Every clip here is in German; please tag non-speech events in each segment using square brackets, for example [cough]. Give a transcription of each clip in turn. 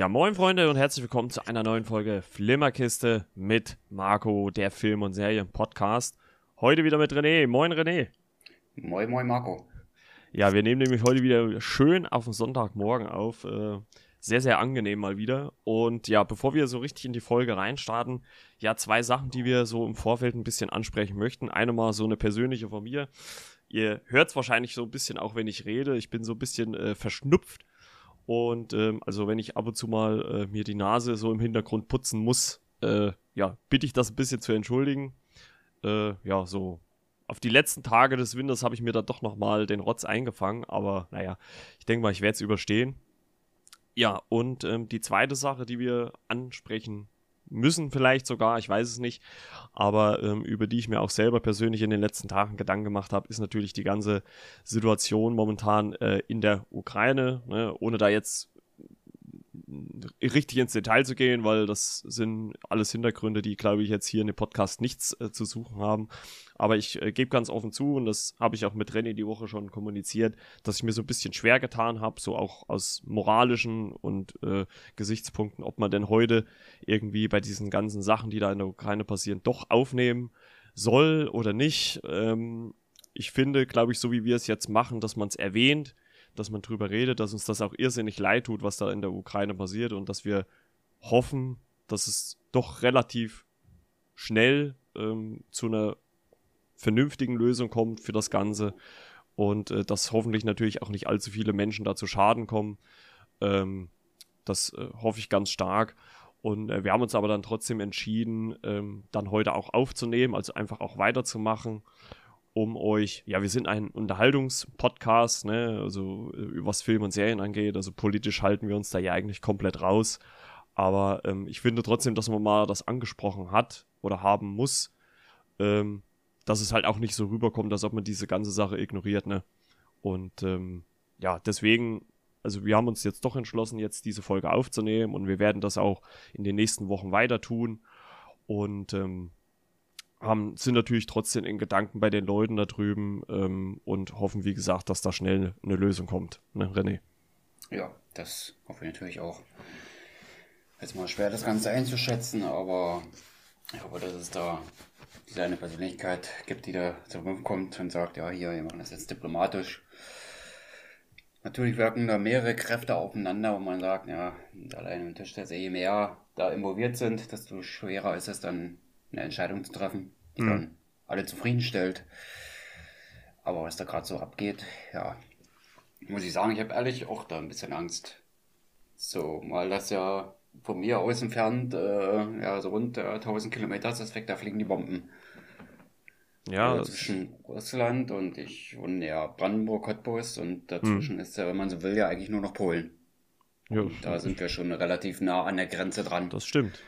Ja, moin Freunde und herzlich willkommen zu einer neuen Folge Flimmerkiste mit Marco, der Film- und Serien-Podcast. Heute wieder mit René. Moin René. Moin, moin Marco. Ja, wir nehmen nämlich heute wieder schön auf den Sonntagmorgen auf. Äh, sehr, sehr angenehm mal wieder. Und ja, bevor wir so richtig in die Folge reinstarten, ja, zwei Sachen, die wir so im Vorfeld ein bisschen ansprechen möchten. Eine mal so eine persönliche von mir. Ihr hört es wahrscheinlich so ein bisschen auch, wenn ich rede. Ich bin so ein bisschen äh, verschnupft und ähm, also wenn ich ab und zu mal äh, mir die Nase so im Hintergrund putzen muss, äh, ja, bitte ich das ein bisschen zu entschuldigen. Äh, ja, so auf die letzten Tage des Winters habe ich mir da doch nochmal den Rotz eingefangen, aber naja, ich denke mal, ich werde es überstehen. Ja, und ähm, die zweite Sache, die wir ansprechen müssen vielleicht sogar, ich weiß es nicht, aber ähm, über die ich mir auch selber persönlich in den letzten Tagen Gedanken gemacht habe, ist natürlich die ganze Situation momentan äh, in der Ukraine, ne, ohne da jetzt richtig ins Detail zu gehen, weil das sind alles Hintergründe, die, glaube ich, jetzt hier in dem Podcast nichts äh, zu suchen haben. Aber ich äh, gebe ganz offen zu, und das habe ich auch mit René die Woche schon kommuniziert, dass ich mir so ein bisschen schwer getan habe, so auch aus moralischen und äh, Gesichtspunkten, ob man denn heute irgendwie bei diesen ganzen Sachen, die da in der Ukraine passieren, doch aufnehmen soll oder nicht. Ähm, ich finde, glaube ich, so wie wir es jetzt machen, dass man es erwähnt, dass man drüber redet, dass uns das auch irrsinnig leid tut, was da in der Ukraine passiert und dass wir hoffen, dass es doch relativ schnell ähm, zu einer vernünftigen Lösung kommt für das Ganze und äh, dass hoffentlich natürlich auch nicht allzu viele Menschen da zu Schaden kommen. Ähm, das äh, hoffe ich ganz stark. Und äh, wir haben uns aber dann trotzdem entschieden, ähm, dann heute auch aufzunehmen, also einfach auch weiterzumachen um euch, ja, wir sind ein Unterhaltungspodcast, ne, also äh, was Film und Serien angeht, also politisch halten wir uns da ja eigentlich komplett raus. Aber ähm, ich finde trotzdem, dass man mal das angesprochen hat oder haben muss, ähm, dass es halt auch nicht so rüberkommt, als ob man diese ganze Sache ignoriert, ne? Und ähm, ja, deswegen, also wir haben uns jetzt doch entschlossen, jetzt diese Folge aufzunehmen und wir werden das auch in den nächsten Wochen weiter tun. Und ähm, haben, sind natürlich trotzdem in Gedanken bei den Leuten da drüben ähm, und hoffen, wie gesagt, dass da schnell eine Lösung kommt. Ne, René? Ja, das hoffe ich natürlich auch. Jetzt mal schwer, das Ganze einzuschätzen, aber ich hoffe, dass es da diese eine Persönlichkeit gibt, die da zur Wurf kommt und sagt, ja, hier, wir machen das jetzt diplomatisch. Natürlich wirken da mehrere Kräfte aufeinander, wo man sagt, ja, allein im Tisch, dass je mehr da involviert sind, desto schwerer ist es dann eine Entscheidung zu treffen, die mhm. dann alle zufriedenstellt. Aber was da gerade so abgeht, ja, muss ich sagen, ich habe ehrlich auch da ein bisschen Angst. So, weil das ja von mir aus entfernt, äh, ja, so rund äh, 1000 Kilometer ist das weg, da fliegen die Bomben. Ja. Also zwischen Russland und ich wohne ja Brandenburg, Cottbus und dazwischen hm. ist ja, wenn man so will, ja eigentlich nur noch Polen. Ja. Da sind wir schon relativ nah an der Grenze dran. Das stimmt.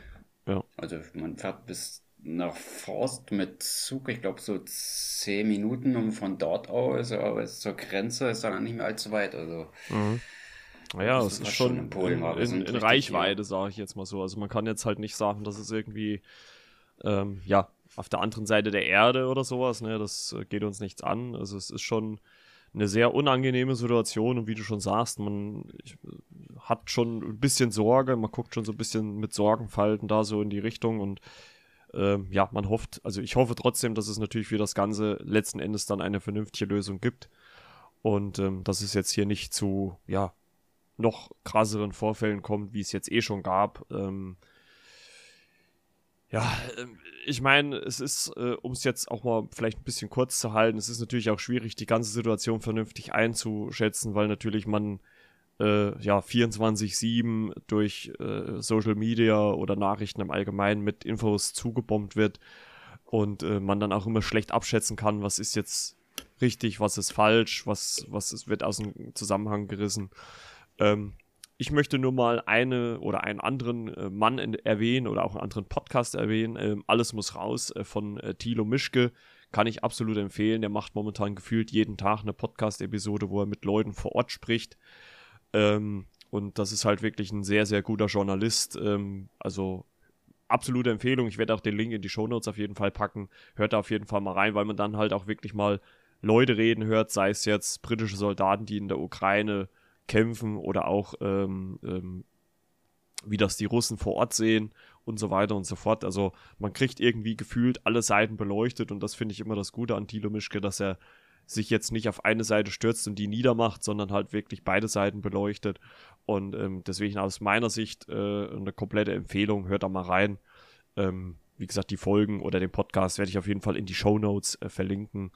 Ja. Also man fährt bis nach Forst mit Zug, ich glaube so zehn Minuten und von dort aus, aber zur Grenze ist dann nicht mehr allzu weit. Also mhm. Naja, es ist schon in, Polen, in, in, Reichweite, sage ich jetzt mal so. Also man kann jetzt halt nicht sagen, dass es irgendwie ähm, ja auf der anderen Seite der Erde oder sowas, ne, das geht uns nichts an. Also es ist schon eine sehr unangenehme Situation und wie du schon sagst, man ich, hat schon ein bisschen Sorge, man guckt schon so ein bisschen mit Sorgenfalten da so in die Richtung und ähm, ja, man hofft, also ich hoffe trotzdem, dass es natürlich für das Ganze letzten Endes dann eine vernünftige Lösung gibt. Und ähm, dass es jetzt hier nicht zu, ja, noch krasseren Vorfällen kommt, wie es jetzt eh schon gab. Ähm, ja, ähm, ich meine, es ist, äh, um es jetzt auch mal vielleicht ein bisschen kurz zu halten, es ist natürlich auch schwierig, die ganze Situation vernünftig einzuschätzen, weil natürlich man äh, ja 24/7 durch äh, Social Media oder Nachrichten im Allgemeinen mit Infos zugebombt wird und äh, man dann auch immer schlecht abschätzen kann, was ist jetzt richtig, was ist falsch, was was ist, wird aus dem Zusammenhang gerissen. Ähm, ich möchte nur mal eine oder einen anderen äh, Mann in, erwähnen oder auch einen anderen Podcast erwähnen. Ähm, Alles muss raus äh, von äh, Thilo Mischke. Kann ich absolut empfehlen. Der macht momentan gefühlt jeden Tag eine Podcast-Episode, wo er mit Leuten vor Ort spricht. Ähm, und das ist halt wirklich ein sehr, sehr guter Journalist. Ähm, also absolute Empfehlung. Ich werde auch den Link in die Shownotes auf jeden Fall packen. Hört da auf jeden Fall mal rein, weil man dann halt auch wirklich mal Leute reden hört, sei es jetzt britische Soldaten, die in der Ukraine kämpfen oder auch ähm, ähm, wie das die Russen vor Ort sehen und so weiter und so fort. Also man kriegt irgendwie gefühlt alle Seiten beleuchtet und das finde ich immer das Gute an Thilo Mischke, dass er sich jetzt nicht auf eine Seite stürzt und die niedermacht, sondern halt wirklich beide Seiten beleuchtet. Und ähm, deswegen aus meiner Sicht äh, eine komplette Empfehlung, hört da mal rein. Ähm, wie gesagt, die Folgen oder den Podcast werde ich auf jeden Fall in die Show Notes äh, verlinken,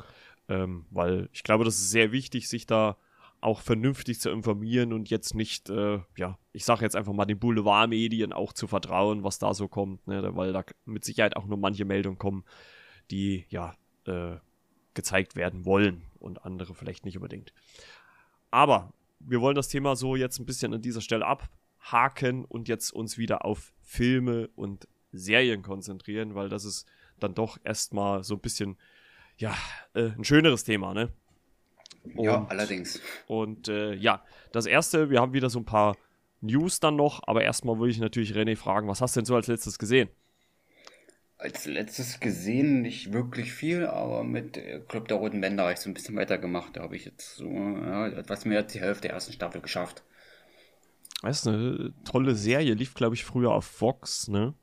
ähm, weil ich glaube, das ist sehr wichtig, sich da auch vernünftig zu informieren und jetzt nicht, äh, ja, ich sage jetzt einfach mal den Boulevardmedien auch zu vertrauen, was da so kommt, ne, weil da mit Sicherheit auch nur manche Meldungen kommen, die ja äh, gezeigt werden wollen und andere vielleicht nicht unbedingt. Aber wir wollen das Thema so jetzt ein bisschen an dieser Stelle abhaken und jetzt uns wieder auf Filme und Serien konzentrieren, weil das ist dann doch erstmal so ein bisschen, ja, äh, ein schöneres Thema, ne? Und, ja, allerdings. Und äh, ja, das erste, wir haben wieder so ein paar News dann noch, aber erstmal würde ich natürlich René fragen, was hast du denn so als letztes gesehen? Als letztes gesehen nicht wirklich viel, aber mit äh, Club der Roten Bänder habe ich so ein bisschen weitergemacht. Da habe ich jetzt so ja, etwas mehr als die Hälfte der ersten Staffel geschafft. Das ist eine tolle Serie, lief glaube ich früher auf Fox, ne?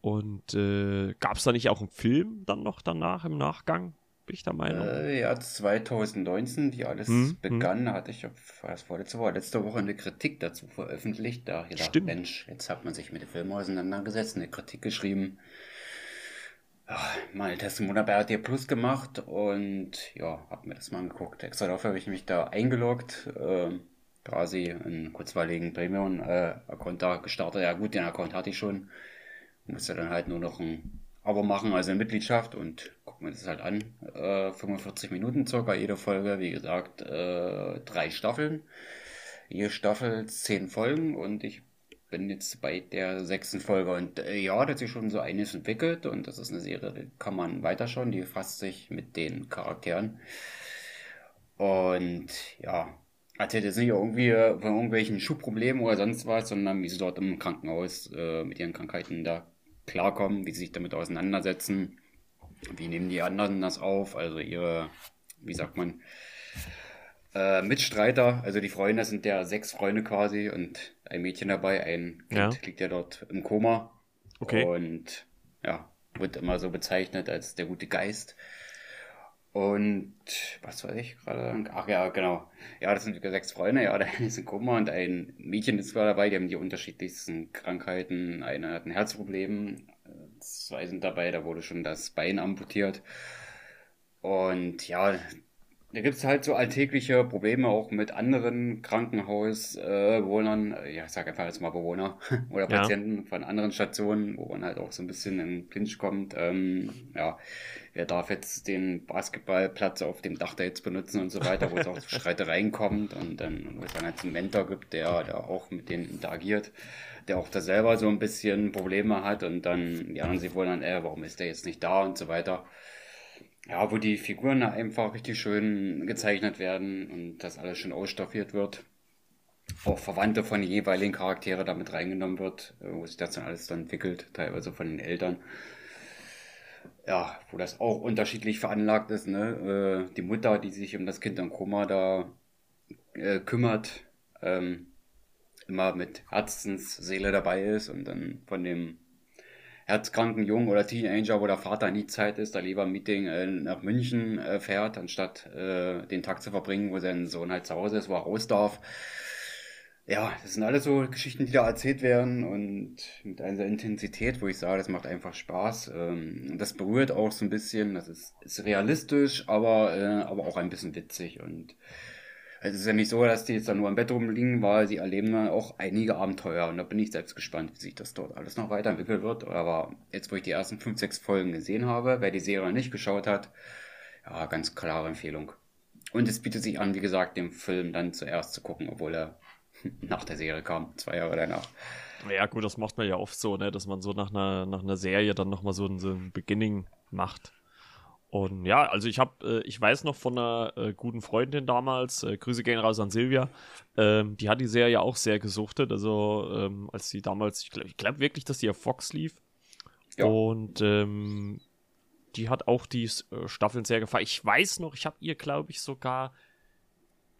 Und äh, gab es da nicht auch einen Film dann noch danach im Nachgang? bin ich der Meinung. Äh, ja, 2019, wie alles hm, hm. begann, hm. hatte ich, was war letzte Woche, letzte Woche eine Kritik dazu veröffentlicht. Da gedacht, Stimmt. Mensch, jetzt hat man sich mit dem Film auseinandergesetzt, eine Kritik geschrieben. Ja, mal Testimonial bei RT Plus gemacht und ja, hab mir das mal angeguckt. Extra dafür habe ich mich da eingeloggt, äh, quasi einen kurzweiligen Premium-Account da gestartet. Ja gut, den Account hatte ich schon. Musste dann halt nur noch ein Abo machen, also eine Mitgliedschaft und gucken wir das halt an. Äh, 45 Minuten circa jede Folge, wie gesagt, äh, drei Staffeln. Jede Staffel zehn Folgen und ich bin jetzt bei der sechsten Folge und äh, ja, da hat sich schon so einiges entwickelt und das ist eine Serie, die kann man weiterschauen, die fasst sich mit den Charakteren. Und ja, erzählt jetzt nicht irgendwie von irgendwelchen Schuhproblemen oder sonst was, sondern wie sie dort im Krankenhaus äh, mit ihren Krankheiten da klarkommen, wie sie sich damit auseinandersetzen, wie nehmen die anderen das auf, also ihre, wie sagt man, äh, Mitstreiter, also die Freunde sind ja sechs Freunde quasi und ein Mädchen dabei, ein Kind ja. liegt ja dort im Koma. Okay. Und ja, wird immer so bezeichnet als der gute Geist. Und was weiß ich gerade? Ach ja, genau. Ja, das sind sechs Freunde. Ja, [laughs] der eine ist in Koma und ein Mädchen ist zwar dabei. Die haben die unterschiedlichsten Krankheiten. Eine hat ein Herzproblem. Zwei sind dabei. Da wurde schon das Bein amputiert. Und ja, da gibt es halt so alltägliche Probleme auch mit anderen Krankenhausbewohnern, äh, ja, ich sag einfach jetzt mal Bewohner [laughs] oder Patienten ja. von anderen Stationen, wo man halt auch so ein bisschen in Clinch kommt. Ähm, ja, wer darf jetzt den Basketballplatz auf dem Dach da jetzt benutzen und so weiter, wo es auch zu [laughs] Streitereien kommt und dann, wo es dann halt einen Mentor gibt, der, der auch mit denen interagiert, der auch da selber so ein bisschen Probleme hat und dann die anderen sie wollen dann, äh, warum ist der jetzt nicht da und so weiter ja, wo die Figuren einfach richtig schön gezeichnet werden und das alles schön ausstaffiert wird. Auch Verwandte von den jeweiligen Charaktere damit reingenommen wird, äh, wo sich das dann alles dann entwickelt, teilweise von den Eltern. Ja, wo das auch unterschiedlich veranlagt ist, ne? Äh, die Mutter, die sich um das Kind im Koma da äh, kümmert, ähm, immer mit Herzensseele dabei ist und dann von dem herzkranken Jungen oder Teenager, wo der Vater nie Zeit ist, da lieber ein Meeting äh, nach München äh, fährt, anstatt äh, den Tag zu verbringen, wo sein Sohn halt zu Hause ist, wo er raus darf. Ja, das sind alles so Geschichten, die da erzählt werden und mit einer Intensität, wo ich sage, das macht einfach Spaß. Ähm, das berührt auch so ein bisschen, das ist, ist realistisch, aber, äh, aber auch ein bisschen witzig und es ist ja nicht so, dass die jetzt da nur im Bett rumliegen, weil sie erleben dann auch einige Abenteuer. Und da bin ich selbst gespannt, wie sich das dort alles noch weiterentwickelt wird. Aber jetzt, wo ich die ersten fünf, sechs Folgen gesehen habe, wer die Serie nicht geschaut hat, ja, ganz klare Empfehlung. Und es bietet sich an, wie gesagt, den Film dann zuerst zu gucken, obwohl er [laughs] nach der Serie kam, zwei Jahre danach. Ja, gut, das macht man ja oft so, ne, dass man so nach einer, nach einer Serie dann nochmal so so ein Beginning macht. Und ja, also ich habe, äh, ich weiß noch von einer äh, guten Freundin damals, äh, Grüße gehen raus an Silvia, ähm, die hat die Serie auch sehr gesuchtet, also ähm, als sie damals, ich glaube glaub wirklich, dass die auf Fox lief. Ja. Und ähm, die hat auch die äh, Staffeln sehr gefallen. Ich weiß noch, ich habe ihr, glaube ich, sogar,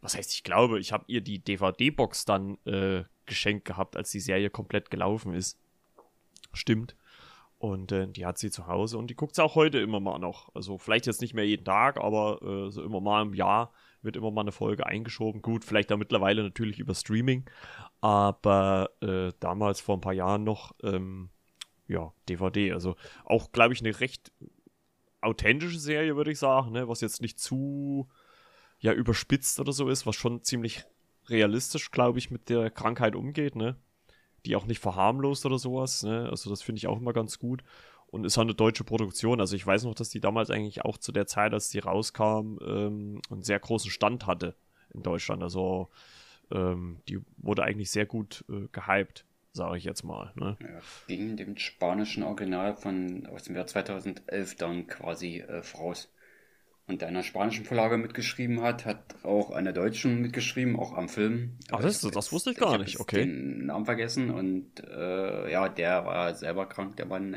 was heißt ich glaube, ich habe ihr die DVD-Box dann äh, geschenkt gehabt, als die Serie komplett gelaufen ist. Stimmt. Und äh, die hat sie zu Hause und die guckt sie auch heute immer mal noch. Also vielleicht jetzt nicht mehr jeden Tag, aber äh, so immer mal im Jahr wird immer mal eine Folge eingeschoben. Gut, vielleicht da mittlerweile natürlich über Streaming, aber äh, damals vor ein paar Jahren noch, ähm, ja, DVD. Also auch, glaube ich, eine recht authentische Serie, würde ich sagen, ne? was jetzt nicht zu ja überspitzt oder so ist, was schon ziemlich realistisch, glaube ich, mit der Krankheit umgeht, ne? Die auch nicht verharmlost oder sowas, ne? Also das finde ich auch immer ganz gut. Und ist auch eine deutsche Produktion. Also ich weiß noch, dass die damals eigentlich auch zu der Zeit, als die rauskam, ähm, einen sehr großen Stand hatte in Deutschland. Also ähm, die wurde eigentlich sehr gut äh, gehypt, sage ich jetzt mal. Ne? Ja, ging dem spanischen Original von aus dem Jahr 2011 dann quasi äh, voraus und der einer spanischen Vorlage mitgeschrieben hat, hat auch einer deutschen mitgeschrieben, auch am Film. Ach, das, das, das wusste ich gar ich nicht, okay. den Namen vergessen und äh, ja, der war selber krank, der Mann.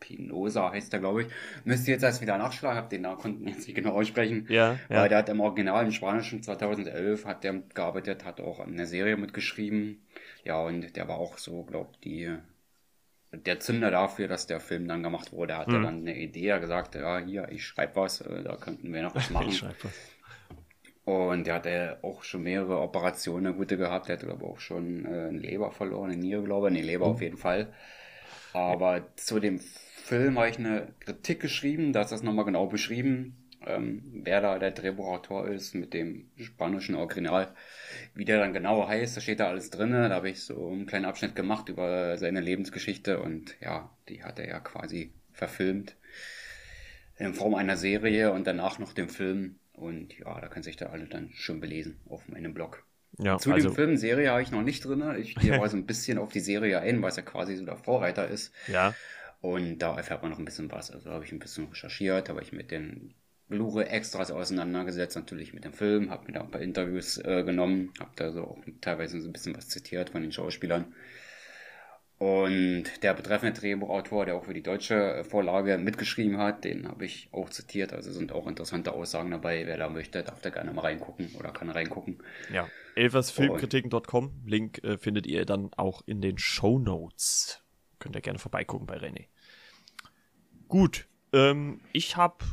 Spinoza heißt der, glaube ich. Müsste jetzt erst wieder nachschlagen, habe den Namen konnten jetzt nicht genau aussprechen. Ja, ja. Weil der hat im Original im Spanischen 2011 hat der gearbeitet, hat auch eine Serie mitgeschrieben. Ja, und der war auch so, glaube ich, die der Zünder dafür, dass der Film dann gemacht wurde. Er hatte hm. dann eine Idee, er gesagt, ja, hier, ich schreibe was, äh, da könnten wir noch was [laughs] machen. ich schreibe was. Und er hatte auch schon mehrere Operationen, gute gehabt. Er hatte, glaube ich, auch schon äh, eine Leber verloren, eine Niere, glaube ich. Eine Leber oh. auf jeden Fall. Aber zu dem Film habe ich eine Kritik geschrieben, da ist das nochmal genau beschrieben ähm, wer da der Drehbuchautor ist mit dem spanischen Original. Wie der dann genau heißt, da steht da alles drin. Da habe ich so einen kleinen Abschnitt gemacht über seine Lebensgeschichte und ja, die hat er ja quasi verfilmt in Form einer Serie und danach noch den Film. Und ja, da können sich da alle dann schön belesen auf meinem Blog. Ja, Zu also, dem Film Serie habe ich noch nicht drin. Ich gehe [laughs] aber so ein bisschen auf die Serie ein, weil es ja quasi so der Vorreiter ist. Ja. Und da erfährt man noch ein bisschen was. Also habe ich ein bisschen recherchiert, habe ich mit den Blu-ray-Extras auseinandergesetzt, natürlich mit dem Film, habe mir da ein paar Interviews äh, genommen, habe da so auch teilweise so ein bisschen was zitiert von den Schauspielern. Und der betreffende Drehbuchautor, der auch für die deutsche äh, Vorlage mitgeschrieben hat, den habe ich auch zitiert. Also sind auch interessante Aussagen dabei. Wer da möchte, darf da gerne mal reingucken oder kann reingucken. Ja, elversfilmkritiken.com. Link äh, findet ihr dann auch in den Show Notes. Könnt ihr gerne vorbeigucken bei René. Gut, ähm, ich habe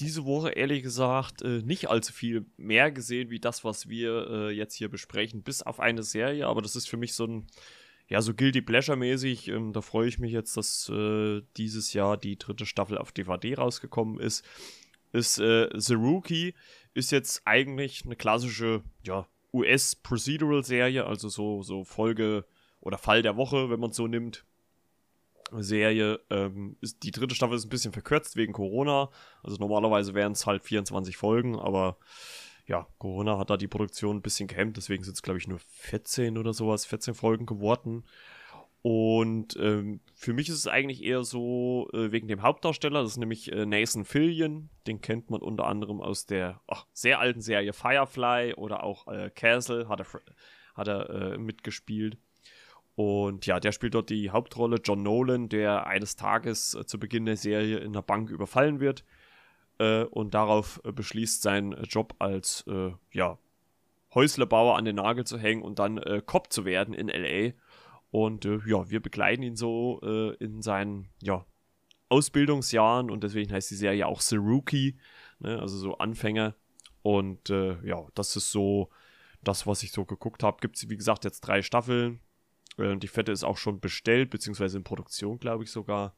diese Woche ehrlich gesagt äh, nicht allzu viel mehr gesehen wie das, was wir äh, jetzt hier besprechen, bis auf eine Serie. Aber das ist für mich so ein, ja, so Guilty Pleasure-mäßig. Ähm, da freue ich mich jetzt, dass äh, dieses Jahr die dritte Staffel auf DVD rausgekommen ist. Ist äh, The Rookie, ist jetzt eigentlich eine klassische, ja, US-Procedural-Serie, also so, so Folge oder Fall der Woche, wenn man es so nimmt. Serie. Ähm, ist, die dritte Staffel ist ein bisschen verkürzt wegen Corona. Also normalerweise wären es halt 24 Folgen, aber ja, Corona hat da die Produktion ein bisschen gehemmt, deswegen sind es, glaube ich, nur 14 oder sowas, 14 Folgen geworden. Und ähm, für mich ist es eigentlich eher so äh, wegen dem Hauptdarsteller, das ist nämlich äh, Nathan Fillion. Den kennt man unter anderem aus der ach, sehr alten Serie Firefly oder auch äh, Castle hat er, hat er äh, mitgespielt. Und ja, der spielt dort die Hauptrolle, John Nolan, der eines Tages äh, zu Beginn der Serie in der Bank überfallen wird äh, und darauf äh, beschließt, seinen Job als äh, ja, Häuslebauer an den Nagel zu hängen und dann äh, Cop zu werden in LA. Und äh, ja, wir begleiten ihn so in seinen ja, Ausbildungsjahren und deswegen heißt die Serie auch The Rookie, ne, also so Anfänger. Und ja, das ist so das, was ich so geguckt habe. Gibt es, wie gesagt, jetzt drei Staffeln äh, die Fette ist auch schon bestellt, beziehungsweise in Produktion, glaube ich sogar.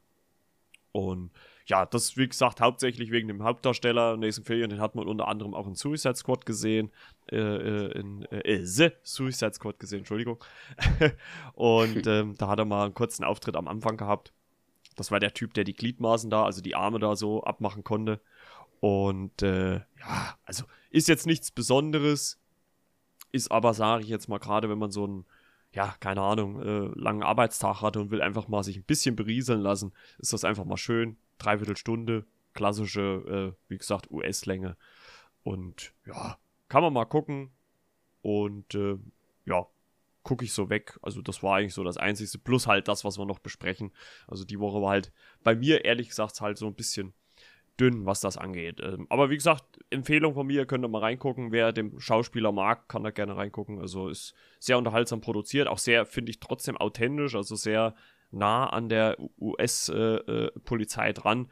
Und ja, das wie gesagt hauptsächlich wegen dem Hauptdarsteller Nathan Fillion, den hat man unter anderem auch in Suicide Squad gesehen, äh, äh in äh, The Suicide Squad gesehen, Entschuldigung. [laughs] und [laughs] ähm, da hat er mal einen kurzen Auftritt am Anfang gehabt. Das war der Typ, der die Gliedmaßen da, also die Arme da so abmachen konnte. Und äh, ja, also ist jetzt nichts Besonderes, ist aber, sage ich jetzt mal, gerade wenn man so ein ja, keine Ahnung, äh, langen Arbeitstag hatte und will einfach mal sich ein bisschen berieseln lassen, ist das einfach mal schön. Dreiviertel Stunde, klassische, äh, wie gesagt, US-Länge. Und ja, kann man mal gucken. Und äh, ja, gucke ich so weg. Also das war eigentlich so das Einzige. Plus halt das, was wir noch besprechen. Also die Woche war halt bei mir, ehrlich gesagt, halt so ein bisschen dünn, was das angeht. Ähm, aber wie gesagt, Empfehlung von mir, könnt ihr mal reingucken. Wer den Schauspieler mag, kann da gerne reingucken. Also ist sehr unterhaltsam produziert, auch sehr, finde ich, trotzdem authentisch, also sehr nah an der US-Polizei äh, äh, dran.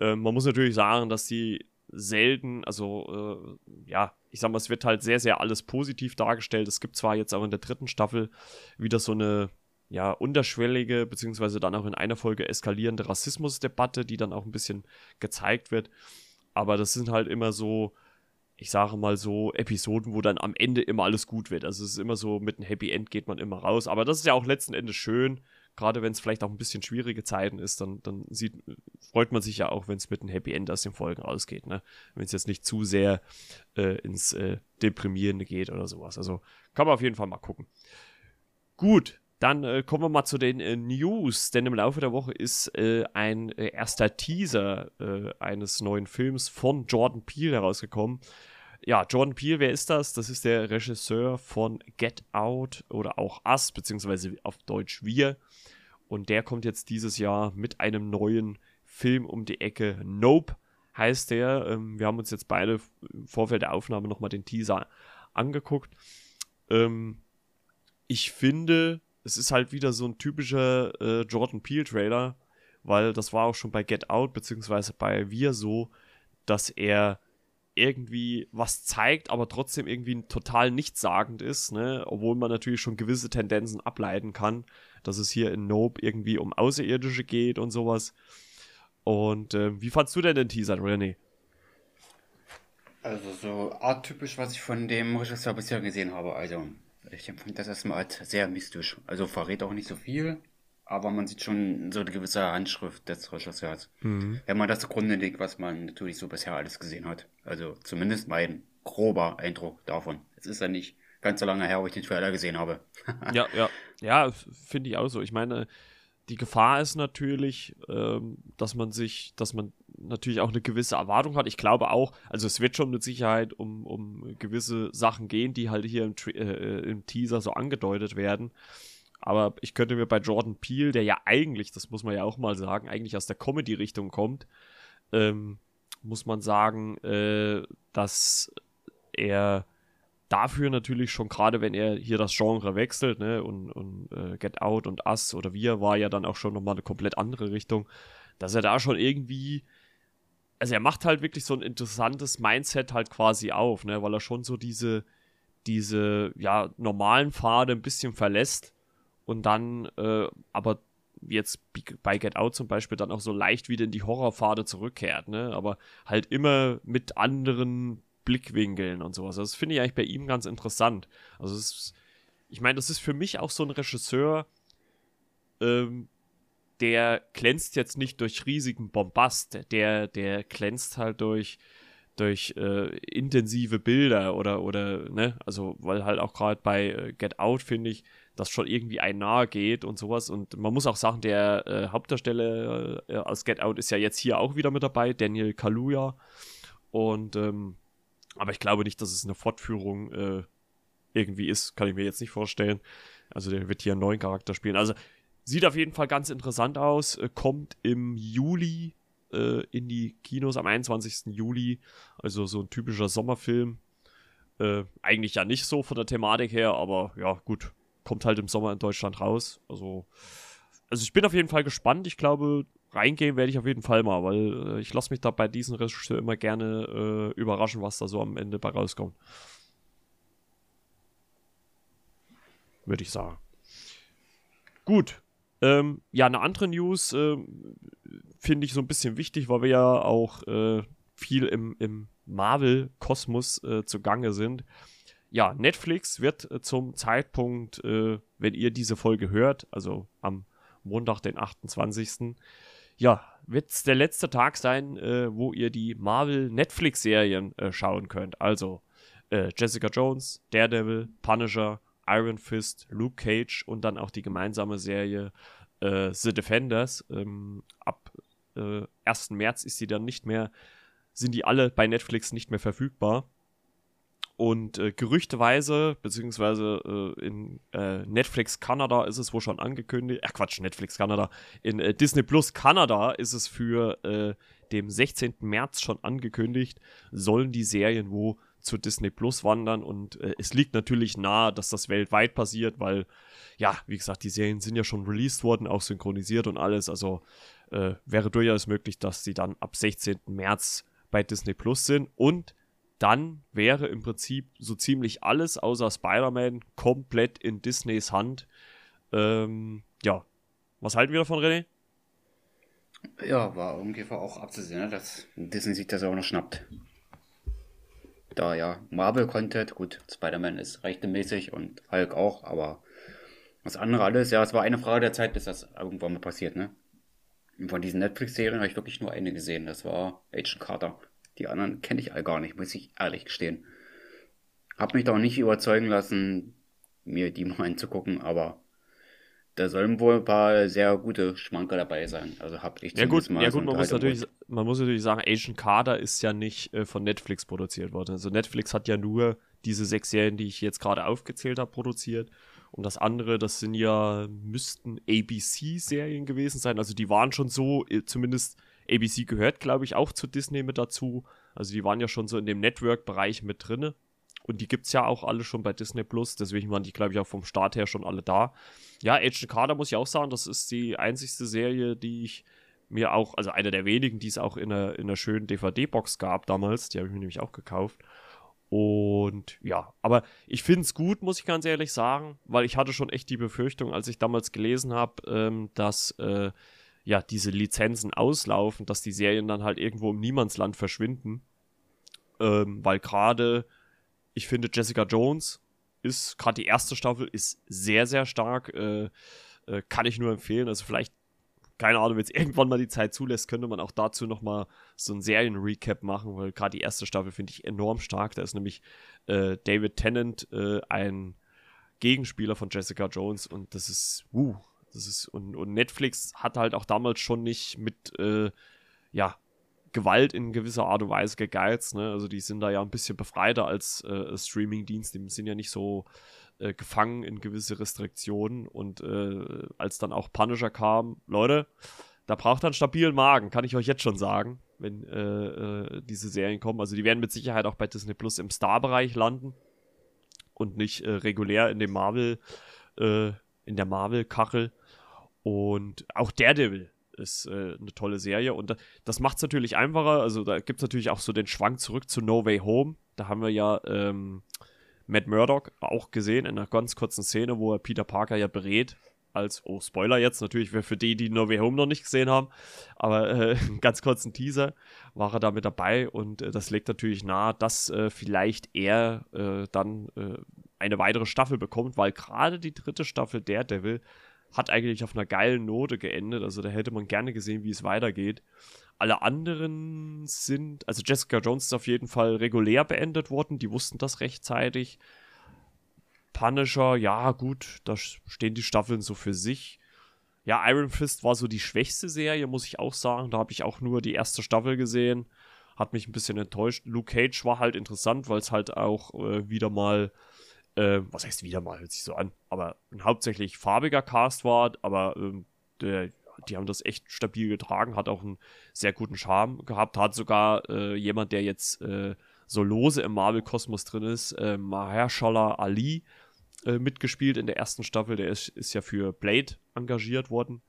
Äh, man muss natürlich sagen, dass sie selten, also äh, ja, ich sag mal, es wird halt sehr, sehr alles positiv dargestellt. Es gibt zwar jetzt auch in der dritten Staffel wieder so eine ja, unterschwellige, beziehungsweise dann auch in einer Folge eskalierende Rassismusdebatte, die dann auch ein bisschen gezeigt wird. Aber das sind halt immer so, ich sage mal so, Episoden, wo dann am Ende immer alles gut wird. Also es ist immer so, mit einem Happy End geht man immer raus. Aber das ist ja auch letzten Endes schön gerade wenn es vielleicht auch ein bisschen schwierige Zeiten ist, dann, dann sieht, freut man sich ja auch, wenn es mit einem Happy End aus den Folgen rausgeht, ne? Wenn es jetzt nicht zu sehr äh, ins äh, Deprimierende geht oder sowas. Also kann man auf jeden Fall mal gucken. Gut, dann äh, kommen wir mal zu den äh, News, denn im Laufe der Woche ist äh, ein äh, erster Teaser äh, eines neuen Films von Jordan Peele herausgekommen ja, Jordan Peele, wer ist das? Das ist der Regisseur von Get Out oder auch Us, beziehungsweise auf Deutsch Wir. Und der kommt jetzt dieses Jahr mit einem neuen Film um die Ecke. Nope heißt der. Ähm, wir haben uns jetzt beide im Vorfeld der Aufnahme nochmal den Teaser angeguckt. Ähm, ich finde, es ist halt wieder so ein typischer äh, Jordan Peele-Trailer, weil das war auch schon bei Get Out, beziehungsweise bei Wir so, dass er irgendwie was zeigt, aber trotzdem irgendwie total nichtssagend ist, ne? obwohl man natürlich schon gewisse Tendenzen ableiten kann, dass es hier in Nope irgendwie um Außerirdische geht und sowas. Und äh, wie fandst du denn den Teaser, René? Also so arttypisch, was ich von dem Regisseur bisher gesehen habe. Also ich empfinde das erstmal als sehr mystisch. Also verrät auch nicht so viel, aber man sieht schon so eine gewisse Handschrift des Regisseurs. Mhm. Wenn man das zugrunde legt, was man natürlich so bisher alles gesehen hat. Also zumindest mein grober Eindruck davon. Es ist ja nicht ganz so lange her, wo ich den Trailer gesehen habe. [laughs] ja, ja. Ja, finde ich auch so. Ich meine, die Gefahr ist natürlich, ähm, dass man sich, dass man natürlich auch eine gewisse Erwartung hat. Ich glaube auch, also es wird schon mit Sicherheit um, um gewisse Sachen gehen, die halt hier im, äh, im Teaser so angedeutet werden. Aber ich könnte mir bei Jordan Peele, der ja eigentlich, das muss man ja auch mal sagen, eigentlich aus der Comedy-Richtung kommt, ähm, muss man sagen, äh, dass er dafür natürlich schon, gerade wenn er hier das Genre wechselt, ne, und, und äh, Get Out und Us oder Wir war ja dann auch schon nochmal eine komplett andere Richtung, dass er da schon irgendwie, also er macht halt wirklich so ein interessantes Mindset halt quasi auf, ne, weil er schon so diese, diese, ja, normalen Pfade ein bisschen verlässt und dann äh, aber jetzt bei Get Out zum Beispiel dann auch so leicht wieder in die Horrorpfade zurückkehrt, ne? Aber halt immer mit anderen Blickwinkeln und sowas. Das finde ich eigentlich bei ihm ganz interessant. Also ist, ich meine, das ist für mich auch so ein Regisseur, ähm, der glänzt jetzt nicht durch riesigen Bombast, der, der glänzt halt durch, durch äh, intensive Bilder oder, oder, ne, also, weil halt auch gerade bei äh, Get Out, finde ich, das schon irgendwie ein nahe geht und sowas. Und man muss auch sagen, der äh, Hauptdarsteller äh, aus Get Out ist ja jetzt hier auch wieder mit dabei, Daniel Kaluuya. Und, ähm, aber ich glaube nicht, dass es eine Fortführung äh, irgendwie ist, kann ich mir jetzt nicht vorstellen. Also der wird hier einen neuen Charakter spielen. Also sieht auf jeden Fall ganz interessant aus, äh, kommt im Juli äh, in die Kinos am 21. Juli. Also so ein typischer Sommerfilm. Äh, eigentlich ja nicht so von der Thematik her, aber ja, gut, kommt halt im Sommer in Deutschland raus. Also, also ich bin auf jeden Fall gespannt. Ich glaube, reingehen werde ich auf jeden Fall mal, weil äh, ich lasse mich da bei diesen Regisseur immer gerne äh, überraschen, was da so am Ende bei rauskommt. Würde ich sagen. Gut. Ähm, ja, eine andere News äh, finde ich so ein bisschen wichtig, weil wir ja auch äh, viel im, im Marvel-Kosmos äh, zugange sind ja, Netflix wird äh, zum Zeitpunkt, äh, wenn ihr diese Folge hört, also am Montag, den 28. Ja, wird es der letzte Tag sein, äh, wo ihr die Marvel-Netflix-Serien schauen könnt. Also Jessica Jones, Daredevil, Punisher, Iron Fist, Luke Cage und dann auch die gemeinsame Serie äh, The Defenders. Ähm, ab 1. März ist sie dann nicht mehr, sind die alle bei Netflix nicht mehr verfügbar. Und äh, gerüchteweise, beziehungsweise äh, in äh, Netflix Kanada ist es wohl schon angekündigt, ach Quatsch, Netflix Kanada, in äh, Disney Plus Kanada ist es für äh, dem 16. März schon angekündigt, sollen die Serien wo zu Disney Plus wandern und äh, es liegt natürlich nahe, dass das weltweit passiert, weil, ja, wie gesagt, die Serien sind ja schon released worden, auch synchronisiert und alles, also äh, wäre durchaus möglich, dass sie dann ab 16. März bei Disney Plus sind und dann wäre im Prinzip so ziemlich alles außer Spider-Man komplett in Disneys Hand. Ähm, ja, was halten wir davon, René? Ja, war ungefähr auch abzusehen, ne, dass Disney sich das auch noch schnappt. Da ja Marvel-Content, gut, Spider-Man ist rechtmäßig und Hulk auch, aber das andere alles, ja, es war eine Frage der Zeit, bis das irgendwann mal passiert, ne? Und von diesen Netflix-Serien habe ich wirklich nur eine gesehen, das war Agent Carter. Die anderen kenne ich all gar nicht, muss ich ehrlich gestehen. Hab mich da auch nicht überzeugen lassen, mir die mal anzugucken, aber da sollen wohl ein paar sehr gute Schmanker dabei sein. Also hab ich ja gut, mal ja gut, man muss natürlich, man muss natürlich sagen, Asian Carter ist ja nicht äh, von Netflix produziert worden. Also Netflix hat ja nur diese sechs Serien, die ich jetzt gerade aufgezählt habe, produziert. Und das andere, das sind ja, müssten ABC-Serien gewesen sein. Also die waren schon so, äh, zumindest ABC gehört, glaube ich, auch zu Disney mit dazu. Also die waren ja schon so in dem Network-Bereich mit drinne. Und die gibt es ja auch alle schon bei Disney Plus. Deswegen waren die, glaube ich, auch vom Start her schon alle da. Ja, Agent Carter muss ich auch sagen, das ist die einzigste Serie, die ich mir auch, also eine der wenigen, die es auch in einer, in einer schönen DVD-Box gab damals. Die habe ich mir nämlich auch gekauft. Und ja, aber ich finde es gut, muss ich ganz ehrlich sagen, weil ich hatte schon echt die Befürchtung, als ich damals gelesen habe, ähm, dass äh, ja, diese Lizenzen auslaufen, dass die Serien dann halt irgendwo im Niemandsland verschwinden. Ähm, weil gerade, ich finde, Jessica Jones ist, gerade die erste Staffel, ist sehr, sehr stark. Äh, äh, kann ich nur empfehlen. Also vielleicht, keine Ahnung, wenn es [laughs] irgendwann mal die Zeit zulässt, könnte man auch dazu nochmal so einen Serien-Recap machen, weil gerade die erste Staffel finde ich enorm stark. Da ist nämlich äh, David Tennant äh, ein Gegenspieler von Jessica Jones und das ist, uh, das ist, und, und Netflix hat halt auch damals schon nicht mit, äh, ja, Gewalt in gewisser Art und Weise gegeizt. Ne? Also die sind da ja ein bisschen befreiter als äh, Streaming-Dienst. Die sind ja nicht so äh, gefangen in gewisse Restriktionen. Und äh, als dann auch Punisher kam, Leute, da braucht er einen stabilen Magen, kann ich euch jetzt schon sagen, wenn äh, äh, diese Serien kommen. Also die werden mit Sicherheit auch bei Disney Plus im Star-Bereich landen und nicht äh, regulär in dem Marvel, in der Marvel-Kachel. Und auch Daredevil ist äh, eine tolle Serie. Und das macht es natürlich einfacher. Also da gibt es natürlich auch so den Schwank zurück zu No Way Home. Da haben wir ja ähm, Matt Murdock auch gesehen in einer ganz kurzen Szene, wo er Peter Parker ja berät. Als, oh, Spoiler jetzt, natürlich für die, die No Way Home noch nicht gesehen haben, aber äh, [laughs] ganz kurzen Teaser war er da mit dabei und äh, das legt natürlich nahe, dass äh, vielleicht er äh, dann äh, eine weitere Staffel bekommt, weil gerade die dritte Staffel Daredevil hat eigentlich auf einer geilen Note geendet. Also da hätte man gerne gesehen, wie es weitergeht. Alle anderen sind, also Jessica Jones ist auf jeden Fall regulär beendet worden. Die wussten das rechtzeitig. Punisher, ja, gut, da stehen die Staffeln so für sich. Ja, Iron Fist war so die schwächste Serie, muss ich auch sagen. Da habe ich auch nur die erste Staffel gesehen. Hat mich ein bisschen enttäuscht. Luke Cage war halt interessant, weil es halt auch äh, wieder mal äh, was heißt wieder mal, hört sich so an, aber ein hauptsächlich farbiger Cast war, aber ähm, der, die haben das echt stabil getragen, hat auch einen sehr guten Charme gehabt, hat sogar äh, jemand, der jetzt äh, so lose im Marvel-Kosmos drin ist, äh, Mahershala Ali, äh, mitgespielt in der ersten Staffel, der ist, ist ja für Blade engagiert worden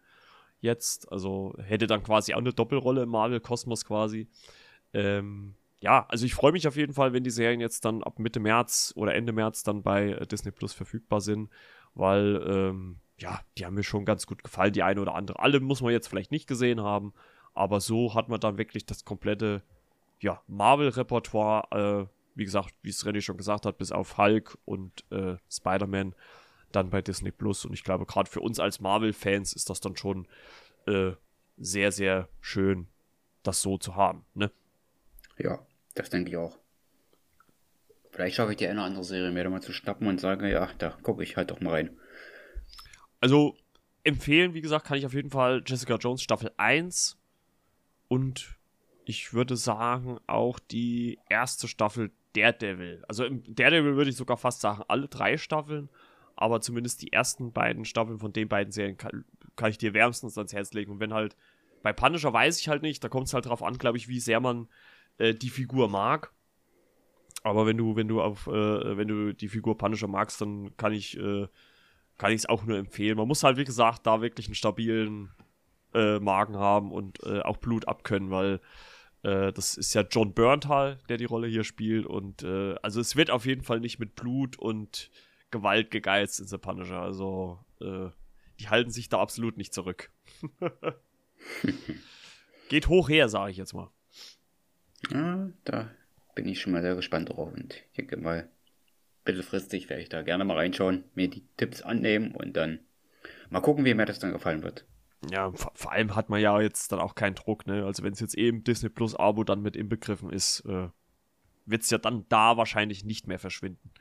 jetzt, also hätte dann quasi auch eine Doppelrolle im Marvel-Kosmos quasi. Ähm, ja, also ich freue mich auf jeden Fall, wenn die Serien jetzt dann ab Mitte März oder Ende März dann bei äh, Disney Plus verfügbar sind, weil ähm, ja, die haben mir schon ganz gut gefallen, die eine oder andere. Alle muss man jetzt vielleicht nicht gesehen haben, aber so hat man dann wirklich das komplette ja, Marvel-Repertoire, äh, wie gesagt, wie es René schon gesagt hat, bis auf Hulk und äh, Spider-Man dann bei Disney Plus. Und ich glaube, gerade für uns als Marvel-Fans ist das dann schon äh, sehr, sehr schön, das so zu haben. Ne? Ja, das denke ich auch. Vielleicht schaffe ich die eine andere Serie mehr mal zu schnappen und sage, ja, da gucke ich halt doch mal rein. Also empfehlen, wie gesagt, kann ich auf jeden Fall Jessica Jones Staffel 1 und ich würde sagen auch die erste Staffel Daredevil. Also im Daredevil würde ich sogar fast sagen, alle drei Staffeln, aber zumindest die ersten beiden Staffeln von den beiden Serien kann, kann ich dir wärmstens ans Herz legen. Und wenn halt, bei Punisher weiß ich halt nicht, da kommt es halt drauf an, glaube ich, wie sehr man äh, die Figur mag. Aber wenn du, wenn du auf, äh, wenn du die Figur Punisher magst, dann kann ich, äh, kann ich es auch nur empfehlen. Man muss halt, wie gesagt, da wirklich einen stabilen äh, Magen haben und äh, auch Blut abkönnen, weil äh, das ist ja John Berntal, der die Rolle hier spielt. Und also es wird auf jeden Fall nicht mit Blut und Gewalt gegeizt in The Punisher. Also die halten sich da absolut nicht zurück. [laughs] Geht hoch her, sage ich jetzt mal. Ja, da bin ich schon mal sehr gespannt drauf und ich denke mal, mittelfristig werde ich da gerne mal reinschauen, mir die Tipps annehmen und dann mal gucken, wie mir das dann gefallen wird. Ja, vor, allem hat man ja jetzt dann auch keinen Druck, ne? Also wenn es jetzt eben Disney Plus Abo dann mit inbegriffen ist, äh, wird es ja dann da wahrscheinlich nicht mehr verschwinden.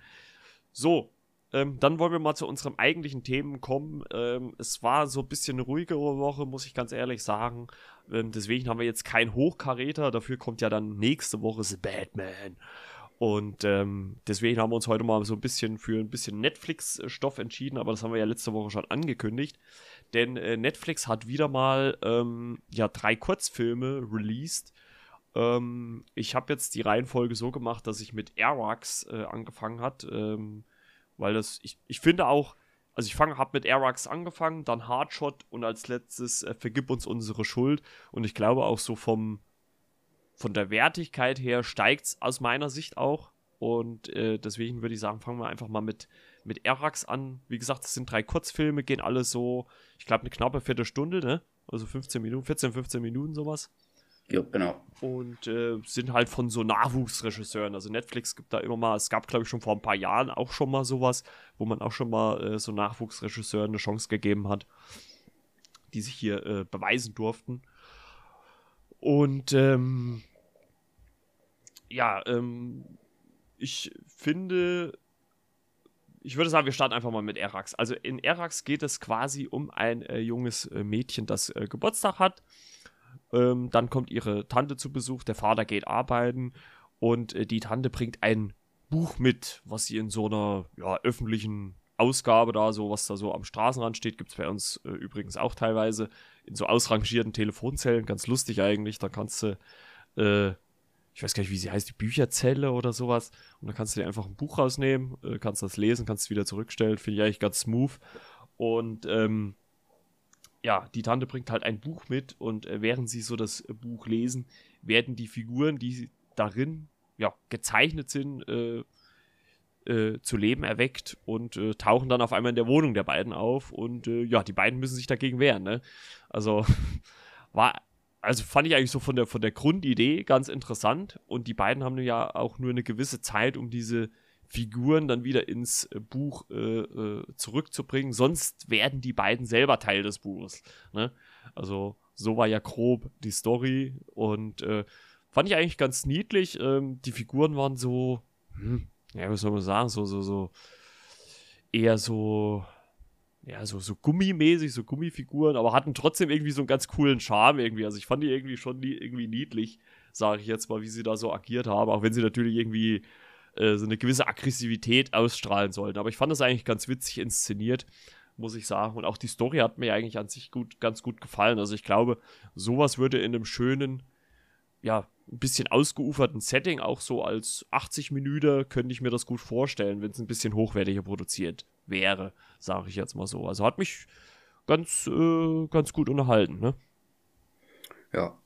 So, ähm, dann wollen wir mal zu unserem eigentlichen Themen kommen. Ähm, es war so ein bisschen eine ruhigere Woche, muss ich ganz ehrlich sagen. Ähm, deswegen haben wir jetzt keinen Hochkaräter. Dafür kommt ja dann nächste Woche The Batman. Und ähm, deswegen haben wir uns heute mal so ein bisschen für ein bisschen Netflix-Stoff entschieden, aber das haben wir ja letzte Woche schon angekündigt. Denn äh, Netflix hat wieder mal ähm, ja drei Kurzfilme released. Ähm, ich habe jetzt die Reihenfolge so gemacht, dass ich mit Airwax äh, angefangen hat, ähm, weil das ich, ich finde auch, also ich habe mit Airwax angefangen, dann Hardshot und als letztes äh, Vergib uns unsere Schuld und ich glaube auch so vom von der Wertigkeit her steigt es aus meiner Sicht auch. Und äh, deswegen würde ich sagen, fangen wir einfach mal mit, mit Erax an. Wie gesagt, es sind drei Kurzfilme, gehen alle so, ich glaube, eine knappe Viertelstunde, ne? Also 15 Minuten, 14, 15 Minuten sowas. Ja, genau. Und äh, sind halt von so Nachwuchsregisseuren. Also Netflix gibt da immer mal, es gab, glaube ich, schon vor ein paar Jahren auch schon mal sowas, wo man auch schon mal äh, so Nachwuchsregisseuren eine Chance gegeben hat, die sich hier äh, beweisen durften. Und ähm, ja, ähm, ich finde, ich würde sagen, wir starten einfach mal mit Erax. Also in Erax geht es quasi um ein äh, junges äh, Mädchen, das äh, Geburtstag hat. Ähm, dann kommt ihre Tante zu Besuch, der Vater geht arbeiten und äh, die Tante bringt ein Buch mit, was sie in so einer ja, öffentlichen Ausgabe da, so was da so am Straßenrand steht, gibt es bei uns äh, übrigens auch teilweise in so ausrangierten Telefonzellen, ganz lustig eigentlich. Da kannst du, äh, ich weiß gar nicht, wie sie heißt, die Bücherzelle oder sowas. Und da kannst du dir einfach ein Buch rausnehmen, äh, kannst das lesen, kannst es wieder zurückstellen. Finde ich eigentlich ganz smooth. Und ähm, ja, die Tante bringt halt ein Buch mit und äh, während sie so das Buch lesen, werden die Figuren, die darin ja, gezeichnet sind, äh, äh, zu Leben erweckt und äh, tauchen dann auf einmal in der Wohnung der beiden auf und äh, ja, die beiden müssen sich dagegen wehren. Ne? Also [laughs] war, also fand ich eigentlich so von der von der Grundidee ganz interessant und die beiden haben ja auch nur eine gewisse Zeit, um diese Figuren dann wieder ins äh, Buch äh, äh, zurückzubringen. Sonst werden die beiden selber Teil des Buches. Ne? Also so war ja grob die Story und fand ich eigentlich ganz niedlich. Ähm, die Figuren waren so, hm, ja, was soll man sagen, so, so, so, eher so, ja, so, so gummimäßig, so Gummifiguren, aber hatten trotzdem irgendwie so einen ganz coolen Charme irgendwie. Also ich fand die irgendwie schon nie, irgendwie niedlich, sage ich jetzt mal, wie sie da so agiert haben, auch wenn sie natürlich irgendwie äh, so eine gewisse Aggressivität ausstrahlen sollten. Aber ich fand das eigentlich ganz witzig inszeniert, muss ich sagen. Und auch die Story hat mir eigentlich an sich gut, ganz gut gefallen. Also ich glaube, sowas würde in einem schönen, ja, ein bisschen ausgeuferten Setting, auch so als 80 Minuten, könnte ich mir das gut vorstellen, wenn es ein bisschen hochwertiger produziert wäre, sage ich jetzt mal so. Also hat mich ganz, äh, ganz gut unterhalten, ne? Ja.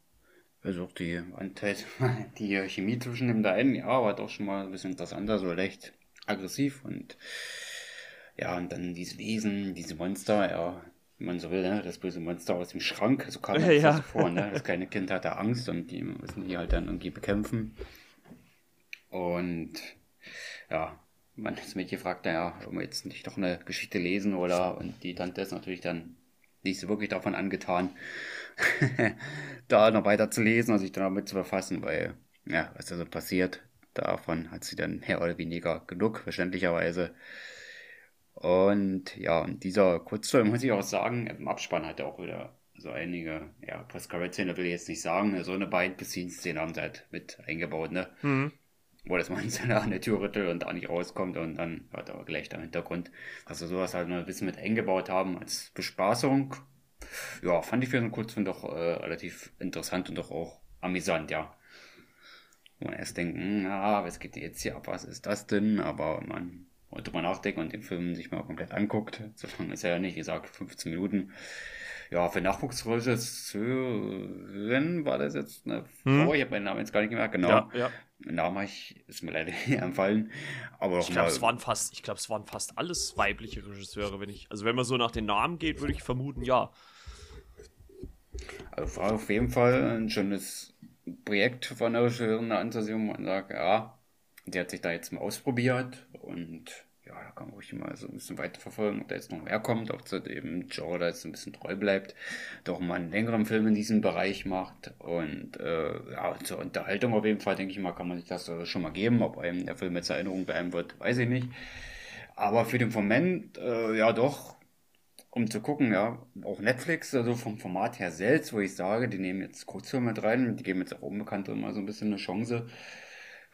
Also auch die Anteil, [laughs] die Chemie zwischen dem einen, ja, war doch schon mal ein bisschen interessanter, so leicht aggressiv und ja, und dann diese Wesen, diese Monster, ja, wenn man so will, ne? das böse Monster aus dem Schrank, so kam [laughs] mir ja. so vor, ne? das kleine Kind hatte Angst und die müssen die halt dann irgendwie bekämpfen. Und ja, man das Mädchen fragt, ja, ob wir jetzt nicht doch eine Geschichte lesen oder und die Tante ist natürlich dann nicht so wirklich davon angetan, [laughs] da noch weiter zu lesen und sich dann damit zu befassen, weil ja, was da so passiert, davon hat sie dann mehr oder weniger genug, verständlicherweise. Und ja, und dieser Kurzfilm, muss ich auch sagen, im Abspann hat er auch wieder so einige, ja, Post-Credit-Szene will ich jetzt nicht sagen, so eine Behind-the-Scenes-Szene haben sie halt mit eingebaut, ne? Mhm. wo das Monster an [laughs] der Tür rüttelt und da nicht rauskommt und dann hört er gleich im Hintergrund. Also sowas halt noch ein bisschen mit eingebaut haben als Bespaßung. Ja, fand ich für so einen Kurzfilm doch äh, relativ interessant und doch auch amüsant, ja. Wo man erst denkt, na, was geht jetzt hier ab, was ist das denn? Aber man drüber nachdenken und den Film sich mal komplett anguckt. So lange ist er ja nicht, wie gesagt, 15 Minuten. Ja, für Nachwuchsregisseurin war das jetzt eine hm. Frau, ich habe meinen Namen jetzt gar nicht gemerkt, genau. Ja, ja. Namen ich, ist mir leider [laughs] nicht empfallen. Aber ich glaube, es waren fast, ich glaube, es waren fast alles weibliche Regisseure, wenn ich, also wenn man so nach den Namen geht, würde ich vermuten, ja. Also war auf jeden Fall ein schönes Projekt von der Regisseurin anzusehen, wo man sagt, ja, die hat sich da jetzt mal ausprobiert und ja, da kann man ruhig mal so ein bisschen weiterverfolgen, ob da jetzt noch mehr kommt, ob sie dem Genre da jetzt ein bisschen treu bleibt, doch mal einen längeren Film in diesem Bereich macht und äh, ja, zur Unterhaltung auf jeden Fall, denke ich mal, kann man sich das schon mal geben, ob einem der Film jetzt Erinnerung bleiben wird, weiß ich nicht. Aber für den Moment, äh, ja doch, um zu gucken, ja, auch Netflix, also vom Format her selbst, wo ich sage, die nehmen jetzt Kurzfilme mit rein, die geben jetzt auch Unbekannte immer so ein bisschen eine Chance,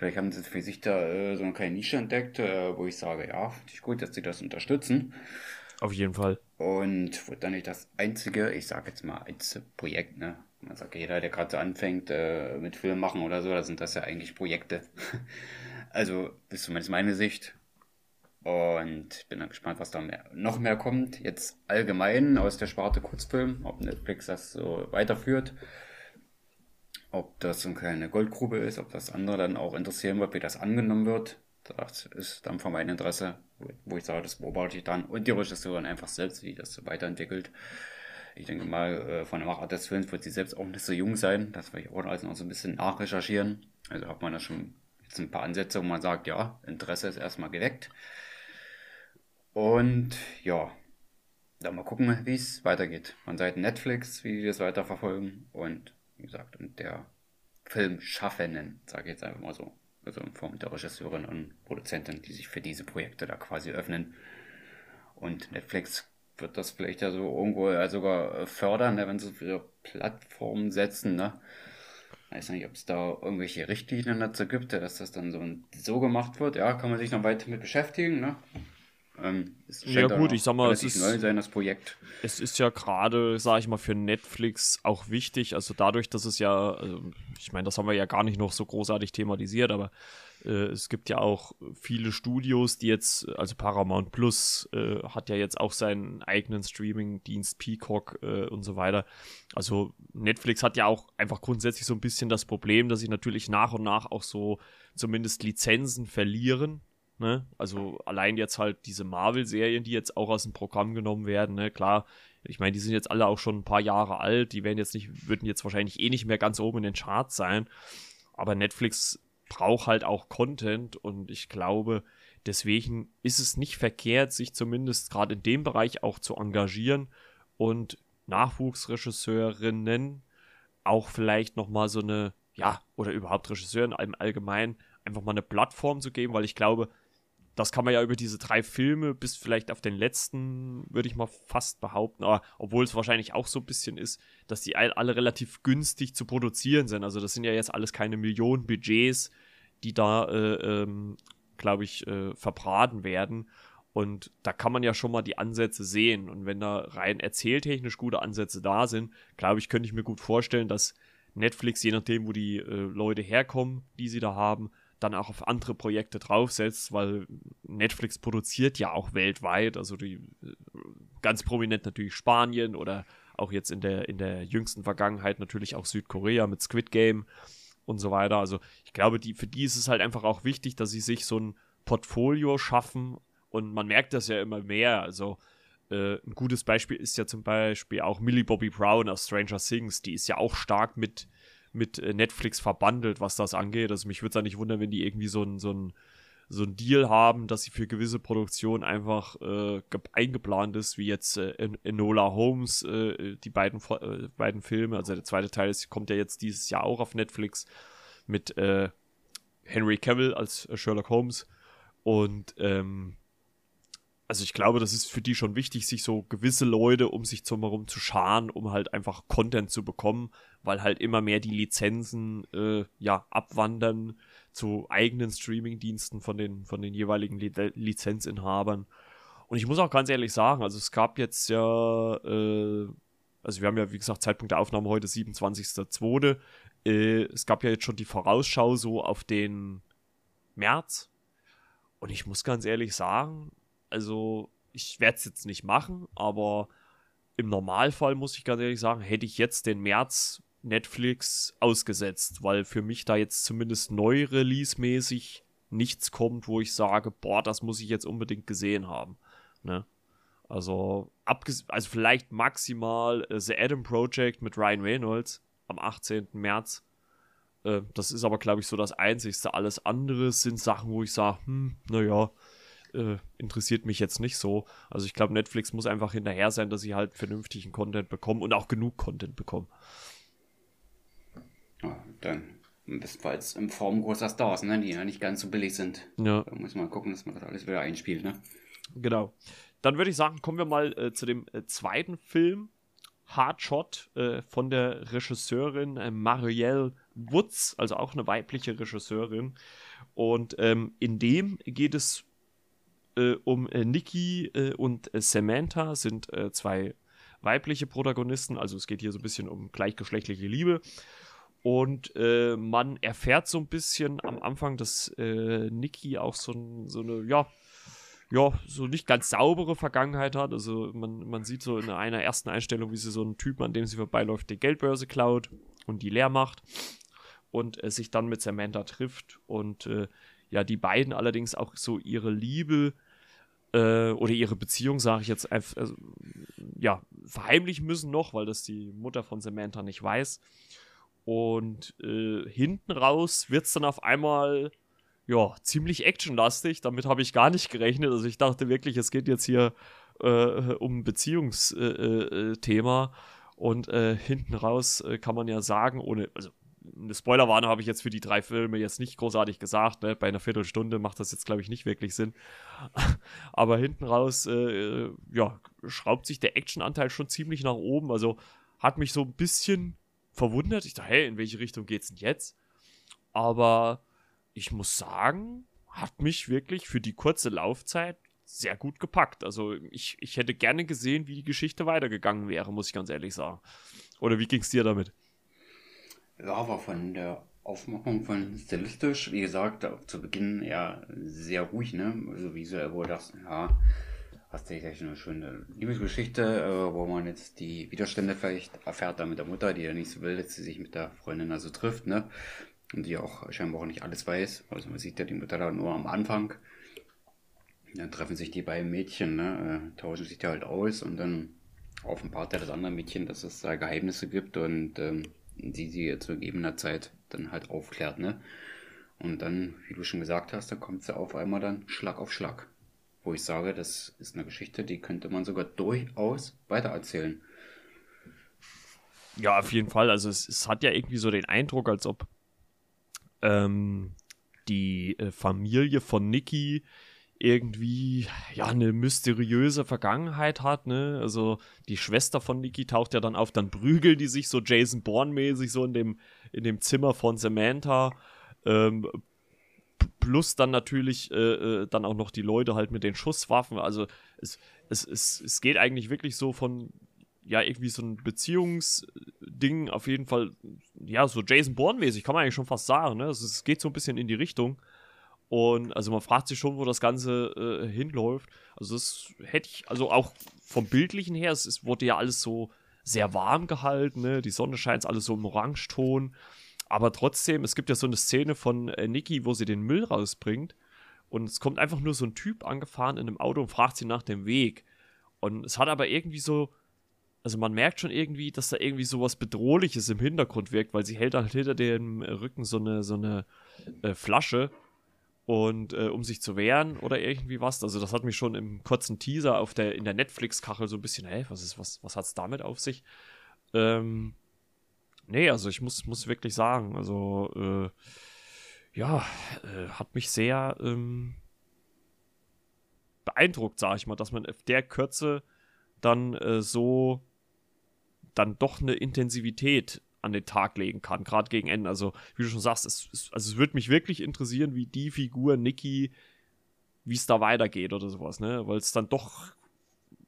Vielleicht haben sie für sich da äh, so eine kleine Nische entdeckt, äh, wo ich sage, ja, finde ich gut, dass sie das unterstützen. Auf jeden Fall. Und wird dann nicht das einzige, ich sage jetzt mal, als Projekt, ne? Man sagt, jeder, der gerade so anfängt äh, mit Film machen oder so, da sind das ja eigentlich Projekte. [laughs] also, ist zumindest meine Sicht. Und ich bin dann gespannt, was da mehr, noch mehr kommt. Jetzt allgemein aus der Sparte Kurzfilm, ob Netflix das so weiterführt. Ob das so eine kleine Goldgrube ist, ob das andere dann auch interessieren wird, wie das angenommen wird. Das ist dann von meinem Interesse, wo ich sage, das beobachte ich dann. Und die Regisseurin einfach selbst, wie das so weiterentwickelt. Ich denke mal, äh, von der Machart des Films wird sie selbst auch nicht so jung sein. Das werde ich auch alles noch so ein bisschen nachrecherchieren. Also hat man da schon jetzt ein paar Ansätze, wo man sagt, ja, Interesse ist erstmal geweckt. Und ja, dann mal gucken, wie es weitergeht. Von Seiten Netflix, wie die das weiterverfolgen. Und wie gesagt, und der Filmschaffenden, sage ich jetzt einfach mal so. Also in Form der Regisseurin und Produzentin, die sich für diese Projekte da quasi öffnen. Und Netflix wird das vielleicht ja so irgendwo ja sogar fördern, ne, wenn sie für ihre Plattformen setzen, ne? Ich weiß nicht, ob es da irgendwelche Richtlinien dazu gibt, dass das dann so, so gemacht wird. Ja, kann man sich noch weiter mit beschäftigen, ne? Ähm, ja gut, ich sag mal, es ist neu sein, das Projekt. Es ist ja gerade, sag ich mal, für Netflix auch wichtig. Also dadurch, dass es ja, also ich meine, das haben wir ja gar nicht noch so großartig thematisiert, aber äh, es gibt ja auch viele Studios, die jetzt, also Paramount Plus äh, hat ja jetzt auch seinen eigenen Streaming-Dienst, Peacock äh, und so weiter. Also Netflix hat ja auch einfach grundsätzlich so ein bisschen das Problem, dass sie natürlich nach und nach auch so zumindest Lizenzen verlieren Ne? Also allein jetzt halt diese Marvel-Serien, die jetzt auch aus dem Programm genommen werden, ne? klar, ich meine, die sind jetzt alle auch schon ein paar Jahre alt, die werden jetzt nicht, würden jetzt wahrscheinlich eh nicht mehr ganz oben in den Charts sein. Aber Netflix braucht halt auch Content und ich glaube, deswegen ist es nicht verkehrt, sich zumindest gerade in dem Bereich auch zu engagieren und Nachwuchsregisseurinnen auch vielleicht nochmal so eine, ja, oder überhaupt Regisseuren im Allgemeinen einfach mal eine Plattform zu geben, weil ich glaube, das kann man ja über diese drei Filme bis vielleicht auf den letzten, würde ich mal fast behaupten, aber obwohl es wahrscheinlich auch so ein bisschen ist, dass die alle relativ günstig zu produzieren sind. Also das sind ja jetzt alles keine Millionen Budgets, die da, äh, ähm, glaube ich, äh, verbraten werden. Und da kann man ja schon mal die Ansätze sehen. Und wenn da rein erzähltechnisch gute Ansätze da sind, glaube ich, könnte ich mir gut vorstellen, dass Netflix, je nachdem, wo die äh, Leute herkommen, die sie da haben, dann auch auf andere Projekte draufsetzt, weil Netflix produziert ja auch weltweit, also die ganz prominent natürlich Spanien oder auch jetzt in der, in der jüngsten Vergangenheit natürlich auch Südkorea mit Squid Game und so weiter. Also ich glaube, die, für die ist es halt einfach auch wichtig, dass sie sich so ein Portfolio schaffen und man merkt das ja immer mehr. Also äh, ein gutes Beispiel ist ja zum Beispiel auch Millie Bobby Brown aus Stranger Things, die ist ja auch stark mit mit äh, Netflix verbandelt, was das angeht. Also mich würde es da nicht wundern, wenn die irgendwie so ein, so ein so ein Deal haben, dass sie für gewisse Produktionen einfach äh, eingeplant ist, wie jetzt äh, Enola Holmes, äh, die beiden, äh, beiden Filme. Also der zweite Teil ist, kommt ja jetzt dieses Jahr auch auf Netflix mit äh, Henry Cavill als äh, Sherlock Holmes. Und ähm, also ich glaube, das ist für die schon wichtig, sich so gewisse Leute um sich herum zu scharen, um halt einfach Content zu bekommen, weil halt immer mehr die Lizenzen äh, ja abwandern zu eigenen Streaming-Diensten von den, von den jeweiligen Li Lizenzinhabern. Und ich muss auch ganz ehrlich sagen, also es gab jetzt ja, äh, also wir haben ja, wie gesagt, Zeitpunkt der Aufnahme heute 27.02. Äh, es gab ja jetzt schon die Vorausschau so auf den März. Und ich muss ganz ehrlich sagen, also ich werde es jetzt nicht machen, aber im Normalfall muss ich ganz ehrlich sagen, hätte ich jetzt den März Netflix ausgesetzt, weil für mich da jetzt zumindest neu release-mäßig nichts kommt, wo ich sage, boah, das muss ich jetzt unbedingt gesehen haben. Ne? Also, also vielleicht maximal äh, The Adam Project mit Ryan Reynolds am 18. März. Äh, das ist aber, glaube ich, so das Einzigste. Alles andere sind Sachen, wo ich sage, hm, naja, äh, interessiert mich jetzt nicht so. Also ich glaube, Netflix muss einfach hinterher sein, dass sie halt vernünftigen Content bekommen und auch genug Content bekommen. Dann bestenfalls in Form großer Stars, ne, die ja nicht ganz so billig sind. Ja. Da muss man gucken, dass man das alles wieder einspielt, ne? Genau. Dann würde ich sagen, kommen wir mal äh, zu dem äh, zweiten Film, Hard Shot, äh, von der Regisseurin äh, Marielle Woods, also auch eine weibliche Regisseurin. Und ähm, in dem geht es äh, um äh, Nikki und Samantha sind zwei weibliche Protagonisten, also es geht hier so ein bisschen um gleichgeschlechtliche Liebe. Und äh, man erfährt so ein bisschen am Anfang, dass Nikki auch so, so eine, ja, ja, so nicht ganz saubere Vergangenheit hat. Also man, man sieht so in einer ersten Einstellung, wie sie so einen Typen, an dem sie vorbeiläuft, die Geldbörse klaut und die leer macht und äh, sich dann mit Samantha trifft und äh, ja, die beiden allerdings auch so ihre Liebe äh, oder ihre Beziehung, sage ich jetzt, einfach, also, ja, verheimlichen müssen noch, weil das die Mutter von Samantha nicht weiß. Und äh, hinten raus wird es dann auf einmal ja, ziemlich actionlastig. Damit habe ich gar nicht gerechnet. Also ich dachte wirklich, es geht jetzt hier äh, um Beziehungsthema. Äh, äh, und äh, hinten raus kann man ja sagen, ohne, also eine Spoilerwarnung habe ich jetzt für die drei Filme jetzt nicht großartig gesagt. Ne? Bei einer Viertelstunde macht das jetzt, glaube ich, nicht wirklich Sinn. [laughs] Aber hinten raus, äh, ja, schraubt sich der Actionanteil schon ziemlich nach oben. Also hat mich so ein bisschen verwundert. Ich dachte, hey, in welche Richtung geht's denn jetzt? Aber ich muss sagen, hat mich wirklich für die kurze Laufzeit sehr gut gepackt. Also ich, ich hätte gerne gesehen, wie die Geschichte weitergegangen wäre, muss ich ganz ehrlich sagen. Oder wie ging es dir damit? Ja, aber von der Aufmachung von stilistisch, wie gesagt, zu Beginn ja sehr ruhig, ne? Also visuell, wo das, ja, hast du echt eine schöne Liebesgeschichte, äh, wo man jetzt die Widerstände vielleicht erfährt da mit der Mutter, die ja nicht so will, dass sie sich mit der Freundin also trifft, ne? Und die auch scheinbar auch nicht alles weiß. Also man sieht ja die Mutter da nur am Anfang. Dann treffen sich die beiden Mädchen, ne? Äh, tauschen sich da halt aus und dann offenbart ja das andere Mädchen, dass es da Geheimnisse gibt und ähm, die sie zu gegebener Zeit dann halt aufklärt, ne? Und dann, wie du schon gesagt hast, da kommt sie auf einmal dann Schlag auf Schlag. Wo ich sage, das ist eine Geschichte, die könnte man sogar durchaus weitererzählen. Ja, auf jeden Fall. Also es, es hat ja irgendwie so den Eindruck, als ob ähm, die äh, Familie von Nikki irgendwie ja eine mysteriöse Vergangenheit hat, ne? Also die Schwester von Nikki taucht ja dann auf, dann prügeln die sich so Jason Bourne mäßig so in dem in dem Zimmer von Samantha. Ähm, plus dann natürlich äh, äh, dann auch noch die Leute halt mit den Schusswaffen. Also es, es, es, es geht eigentlich wirklich so von ja, irgendwie so ein Beziehungsding, auf jeden Fall, ja, so Jason Bourne-mäßig, kann man eigentlich schon fast sagen, ne? Also es geht so ein bisschen in die Richtung. Und also man fragt sich schon, wo das Ganze äh, hinläuft. Also das hätte ich, also auch vom Bildlichen her, es, es wurde ja alles so sehr warm gehalten, ne? Die Sonne scheint alles so im Orangeton. Aber trotzdem, es gibt ja so eine Szene von äh, Nikki, wo sie den Müll rausbringt. Und es kommt einfach nur so ein Typ angefahren in einem Auto und fragt sie nach dem Weg. Und es hat aber irgendwie so, also man merkt schon irgendwie, dass da irgendwie so was Bedrohliches im Hintergrund wirkt, weil sie hält halt hinter dem Rücken so eine, so eine äh, Flasche und äh, um sich zu wehren oder irgendwie was. Also das hat mich schon im kurzen Teaser auf der, in der Netflix-Kachel so ein bisschen, hey, was ist, was, was hat's damit auf sich? Ähm, nee, also ich muss, muss wirklich sagen, also äh, ja, äh, hat mich sehr ähm, beeindruckt, sag ich mal, dass man auf der Kürze dann äh, so dann doch eine Intensivität an den Tag legen kann, gerade gegen Ende. Also, wie du schon sagst, es, es, also es würde mich wirklich interessieren, wie die Figur Nikki, wie es da weitergeht oder sowas, ne? Weil es dann doch,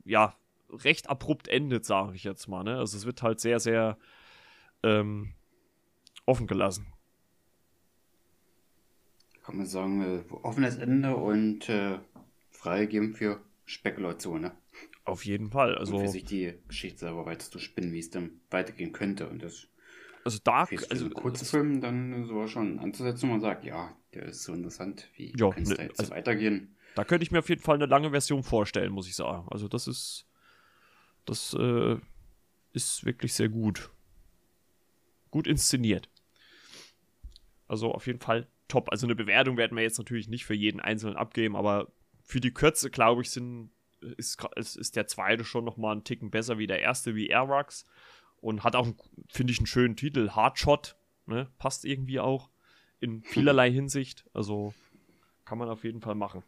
ja, recht abrupt endet, sage ich jetzt mal, ne? Also es wird halt sehr, sehr ähm, offen gelassen. Kann man sagen, äh, offenes Ende und äh, freigegeben für Spekulation, ne? Auf jeden Fall. Also, und für sich die Geschichte selber weiter zu spinnen, wie es dann weitergehen könnte. Und das also Dark, für also Kurzfilm dann so schon anzusetzen, wo man sagt, ja, der ist so interessant, wie Ja, könnte es ne, da jetzt also- weitergehen? Da könnte ich mir auf jeden Fall eine lange Version vorstellen, muss ich sagen. Also das ist, das äh, ist wirklich sehr gut. Gut inszeniert. Also auf jeden Fall top. Also eine Bewertung werden wir jetzt natürlich nicht für jeden Einzelnen abgeben, aber für die Kürze, glaube ich, sind, ist, ist, der zweite schon noch mal einen Ticken besser wie der erste, wie Airwax. Und hat auch, finde ich, einen schönen Titel. Hardshot, ne? Passt irgendwie auch in [laughs] vielerlei Hinsicht. Also kann man auf jeden Fall machen.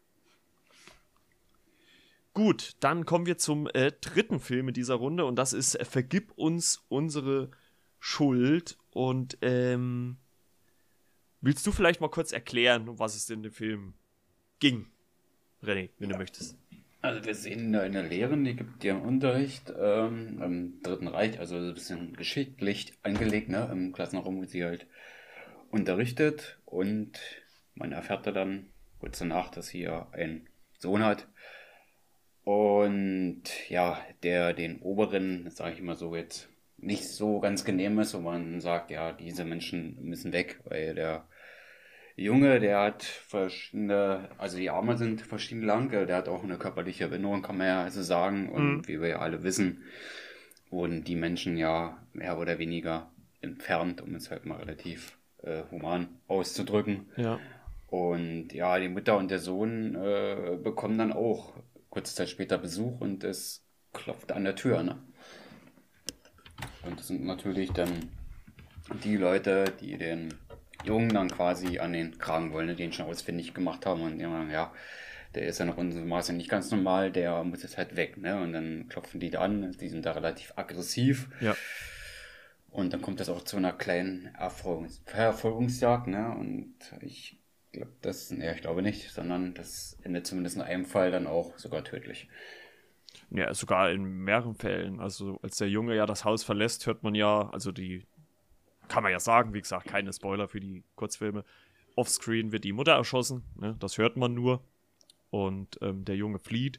Gut, dann kommen wir zum äh, dritten Film in dieser Runde und das ist äh, Vergib uns unsere Schuld. Und ähm, willst du vielleicht mal kurz erklären, um was es in dem Film ging? René, wenn du möchtest. Also wir sehen da eine Lehrerin, die gibt ihren Unterricht ähm, im Dritten Reich, also ein bisschen geschichtlich angelegt, ne, im Klassenraum, wo sie halt unterrichtet und man erfährt da dann kurz danach, dass sie ja einen Sohn hat und ja, der den Oberen, sage ich mal so jetzt, nicht so ganz genehm ist, wo man sagt, ja, diese Menschen müssen weg, weil der Junge, der hat verschiedene, also die Arme sind verschieden lang, der hat auch eine körperliche Erinnerung, kann man ja also sagen. Und Mhm. wie wir ja alle wissen, wurden die Menschen ja mehr oder weniger entfernt, um es halt mal relativ äh, human auszudrücken. Ja. Und ja, die Mutter und der Sohn äh, bekommen dann auch kurze Zeit später Besuch und es klopft an der Tür, ne? Und das sind natürlich dann die Leute, die den Jungen dann quasi an den Kragen wollen, ne, den schon ausfindig gemacht haben und immer, ja, der ist ja nach unserem Maße nicht ganz normal, der muss jetzt halt weg, ne? Und dann klopfen die da an, die sind da relativ aggressiv. Ja. Und dann kommt das auch zu einer kleinen Erfolgungs Verfolgungsjagd, ne? Und ich glaube, das, ne, ich glaube nicht, sondern das endet zumindest in einem Fall dann auch sogar tödlich. Ja, sogar in mehreren Fällen. Also, als der Junge ja das Haus verlässt, hört man ja, also die, kann man ja sagen, wie gesagt, keine Spoiler für die Kurzfilme. Offscreen wird die Mutter erschossen, ne? das hört man nur. Und ähm, der Junge flieht,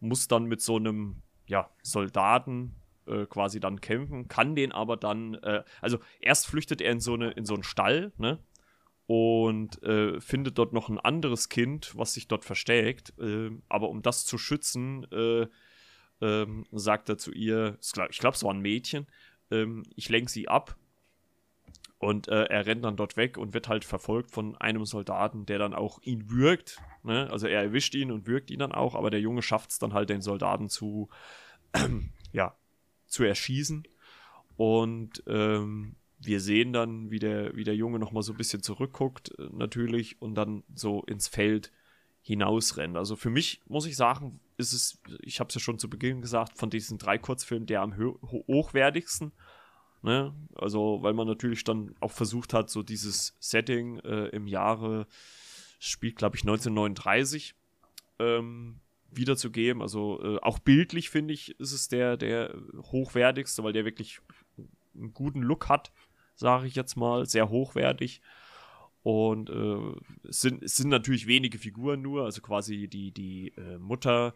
muss dann mit so einem, ja, Soldaten äh, quasi dann kämpfen, kann den aber dann, äh, also erst flüchtet er in so, eine, in so einen Stall, ne? und äh, findet dort noch ein anderes Kind, was sich dort versteckt. Äh, aber um das zu schützen, äh, ähm, sagt er zu ihr, ich glaube, es war ein Mädchen, ähm, ich lenke sie ab. Und äh, er rennt dann dort weg und wird halt verfolgt von einem Soldaten, der dann auch ihn würgt. Ne? Also er erwischt ihn und würgt ihn dann auch, aber der Junge schafft es dann halt, den Soldaten zu, [clears throat] ja, zu erschießen. Und ähm, wir sehen dann, wie der, wie der Junge nochmal so ein bisschen zurückguckt, äh, natürlich, und dann so ins Feld hinausrennt. Also für mich muss ich sagen, ist es, ich habe es ja schon zu Beginn gesagt, von diesen drei Kurzfilmen der am hochwertigsten. Ne? Also, weil man natürlich dann auch versucht hat, so dieses Setting äh, im Jahre, spielt glaube ich 1939, ähm, wiederzugeben. Also äh, auch bildlich finde ich, ist es der, der hochwertigste, weil der wirklich einen guten Look hat, sage ich jetzt mal, sehr hochwertig. Und äh, es, sind, sind natürlich wenige Figuren nur, also quasi die, die äh, Mutter,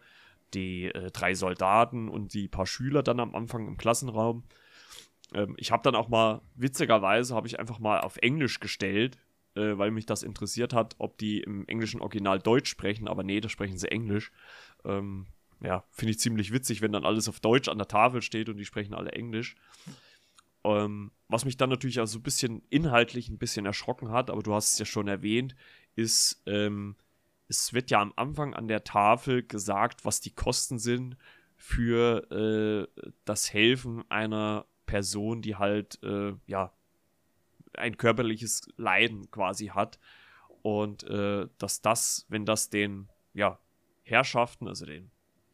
die äh, drei Soldaten und die paar Schüler dann am Anfang im Klassenraum. Ähm, ich habe dann auch mal, witzigerweise, habe ich einfach mal auf Englisch gestellt, äh, weil mich das interessiert hat, ob die im englischen Original Deutsch sprechen, aber nee, da sprechen sie Englisch. Ähm, ja, finde ich ziemlich witzig, wenn dann alles auf Deutsch an der Tafel steht und die sprechen alle Englisch. Ähm, was mich dann natürlich auch so ein bisschen inhaltlich ein bisschen erschrocken hat, aber du hast es ja schon erwähnt, ist, ähm, es wird ja am Anfang an der Tafel gesagt, was die Kosten sind für äh, das Helfen einer Person, die halt, äh, ja, ein körperliches Leiden quasi hat. Und äh, dass das, wenn das den, ja, Herrschaften, also den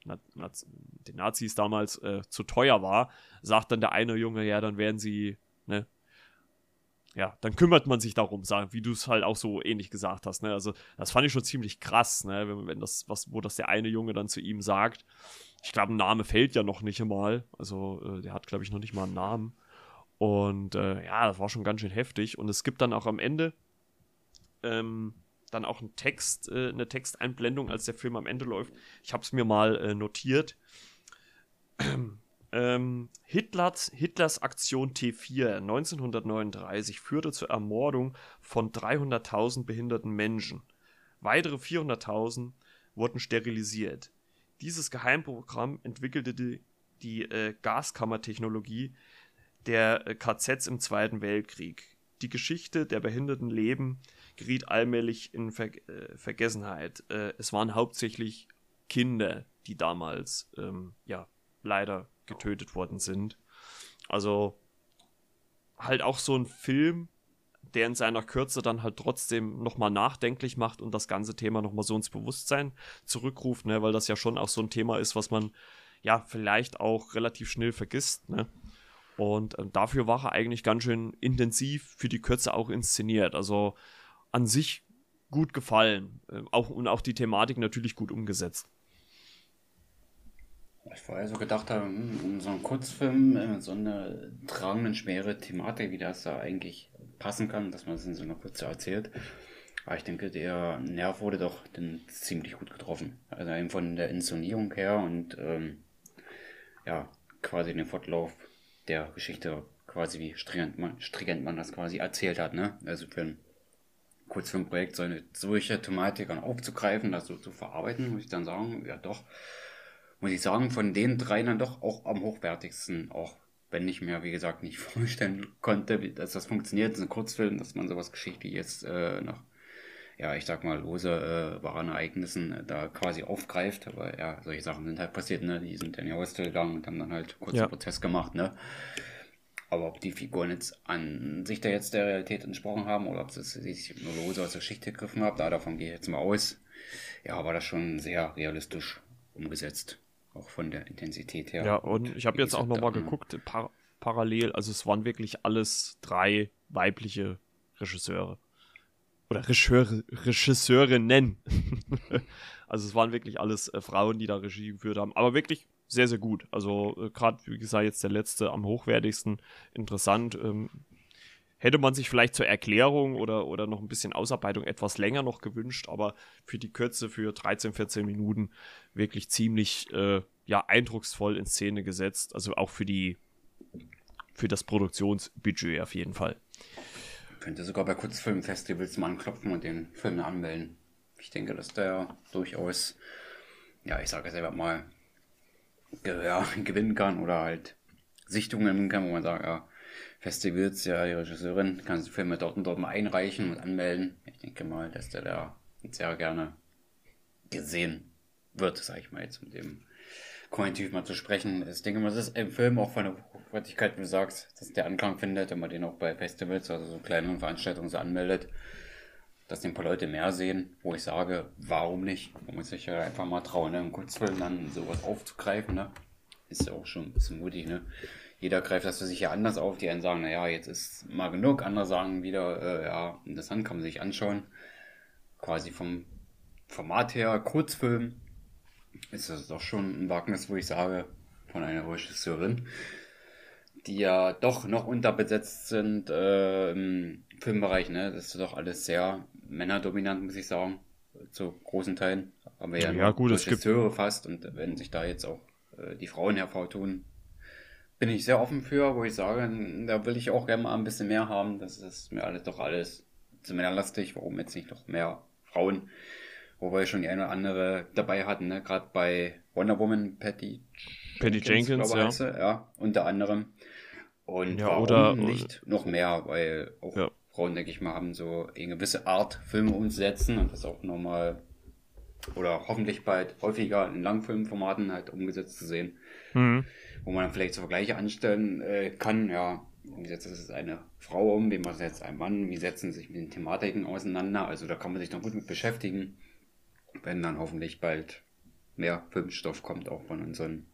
Naz den Nazis damals äh, zu teuer war, sagt dann der eine Junge, ja, dann werden sie, ne, ja, dann kümmert man sich darum, wie du es halt auch so ähnlich gesagt hast. Ne? Also, das fand ich schon ziemlich krass, ne? wenn, wenn das, was, wo das der eine Junge dann zu ihm sagt. Ich glaube, ein Name fällt ja noch nicht einmal. Also, äh, der hat, glaube ich, noch nicht mal einen Namen. Und äh, ja, das war schon ganz schön heftig. Und es gibt dann auch am Ende ähm, dann auch einen Text, äh, eine Texteinblendung, als der Film am Ende läuft. Ich habe es mir mal äh, notiert. [clears throat] Ähm, Hitlers, Hitlers Aktion T4 1939 führte zur Ermordung von 300.000 behinderten Menschen. Weitere 400.000 wurden sterilisiert. Dieses Geheimprogramm entwickelte die, die äh, Gaskammertechnologie der äh, KZs im Zweiten Weltkrieg. Die Geschichte der behinderten Leben geriet allmählich in Ver äh, Vergessenheit. Äh, es waren hauptsächlich Kinder, die damals ähm, ja leider getötet worden sind. Also halt auch so ein Film, der in seiner Kürze dann halt trotzdem nochmal nachdenklich macht und das ganze Thema nochmal so ins Bewusstsein zurückruft, ne, weil das ja schon auch so ein Thema ist, was man ja vielleicht auch relativ schnell vergisst, ne. Und äh, dafür war er eigentlich ganz schön intensiv für die Kürze auch inszeniert. Also an sich gut gefallen. Äh, auch, und auch die Thematik natürlich gut umgesetzt. Ich vorher so gedacht habe, hm, in so einem Kurzfilm äh, so einer tragenden, schwere Thematik, wie das da eigentlich passen kann, dass man es in so einer Kurze erzählt. Aber ich denke, der Nerv wurde doch dann ziemlich gut getroffen. Also eben von der Inszenierung her und ähm, ja, quasi den Fortlauf der Geschichte, quasi wie stringent man, stringent man das quasi erzählt hat. Ne? Also für ein Kurzfilmprojekt so eine solche Thematik aufzugreifen, das so zu verarbeiten, muss ich dann sagen, ja doch. Muss ich sagen, von den drei dann doch auch am hochwertigsten, auch wenn ich mir, wie gesagt, nicht [laughs] vorstellen konnte, dass das funktioniert, das ist ein Kurzfilm, dass man sowas Geschichtliches äh, nach, ja, ich sag mal, lose äh, wahren Ereignissen äh, da quasi aufgreift, aber ja, solche Sachen sind halt passiert, ne, die sind in die Hostel gegangen und haben dann halt kurz ja. Prozess gemacht, ne. Aber ob die Figuren jetzt an sich da jetzt der Realität entsprochen haben oder ob sie sich nur lose aus der Geschichte gegriffen haben, da davon gehe ich jetzt mal aus. Ja, war das schon sehr realistisch umgesetzt auch von der Intensität her. Ja, und, ich habe jetzt auch nochmal geguckt, par parallel, also es waren wirklich alles drei weibliche Regisseure. Oder Regisseure, Regisseurinnen. [laughs] also es waren wirklich alles äh, Frauen, die da Regie geführt haben. Aber wirklich sehr, sehr gut. Also äh, gerade, wie gesagt, jetzt der letzte am hochwertigsten. Interessant. Ähm, Hätte man sich vielleicht zur Erklärung oder, oder noch ein bisschen Ausarbeitung etwas länger noch gewünscht, aber für die Kürze, für 13, 14 Minuten wirklich ziemlich äh, ja, eindrucksvoll in Szene gesetzt. Also auch für die für das Produktionsbudget auf jeden Fall. Könnte sogar bei Kurzfilmfestivals mal anklopfen und den Film anmelden. Ich denke, dass der durchaus, ja, ich sage selber mal, ja, [laughs] gewinnen kann oder halt Sichtungen gewinnen kann, wo man sagt, ja, Festivals, ja, die Regisseurin kann die Filme dort und dort mal einreichen und anmelden. Ich denke mal, dass der da sehr gerne gesehen wird, sage ich mal jetzt mit dem Konjunktiv mal zu sprechen. Ich denke mal, das ist ein Film auch von der Hochwertigkeit, wie du sagst, dass der Anklang findet, wenn man den auch bei Festivals, also so kleinen Veranstaltungen so anmeldet, dass ein paar Leute mehr sehen, wo ich sage, warum nicht? Man muss sich ja einfach mal trauen, ne? im Kurzfilm dann sowas aufzugreifen, ne? Ist ja auch schon ein bisschen mutig, ne? jeder greift das für sich ja anders auf. Die einen sagen, naja, jetzt ist mal genug. Andere sagen wieder, äh, ja, interessant, kann man sich anschauen. Quasi vom Format her, Kurzfilm, ist das doch schon ein Wagnis, wo ich sage, von einer Regisseurin, die ja doch noch unterbesetzt sind äh, im Filmbereich. Ne? Das ist doch alles sehr männerdominant, muss ich sagen, zu großen Teilen. Aber ja, ja gut, Regisseure es gibt... fast. Und wenn sich da jetzt auch äh, die Frauen hervortun, bin ich sehr offen für, wo ich sage, da will ich auch gerne mal ein bisschen mehr haben. Das ist mir alles doch alles zu männerlastig. Warum jetzt nicht noch mehr Frauen? Wobei schon die eine oder andere dabei hatten, ne? Gerade bei Wonder Woman, Patty, Patty Jenkins, Jenkins ja. ja, unter anderem. Und ja, oder nicht noch mehr, weil auch ja. Frauen, denke ich mal, haben so eine gewisse Art, Filme umzusetzen und das auch nochmal oder hoffentlich bald häufiger in Langfilmformaten halt umgesetzt zu sehen. Mhm. wo man dann vielleicht so Vergleiche anstellen äh, kann, ja, wie setzt es eine Frau um, wie macht jetzt ein Mann, wie setzen sich mit den Thematiken auseinander, also da kann man sich dann gut mit beschäftigen, wenn dann hoffentlich bald mehr Filmstoff kommt, auch von unseren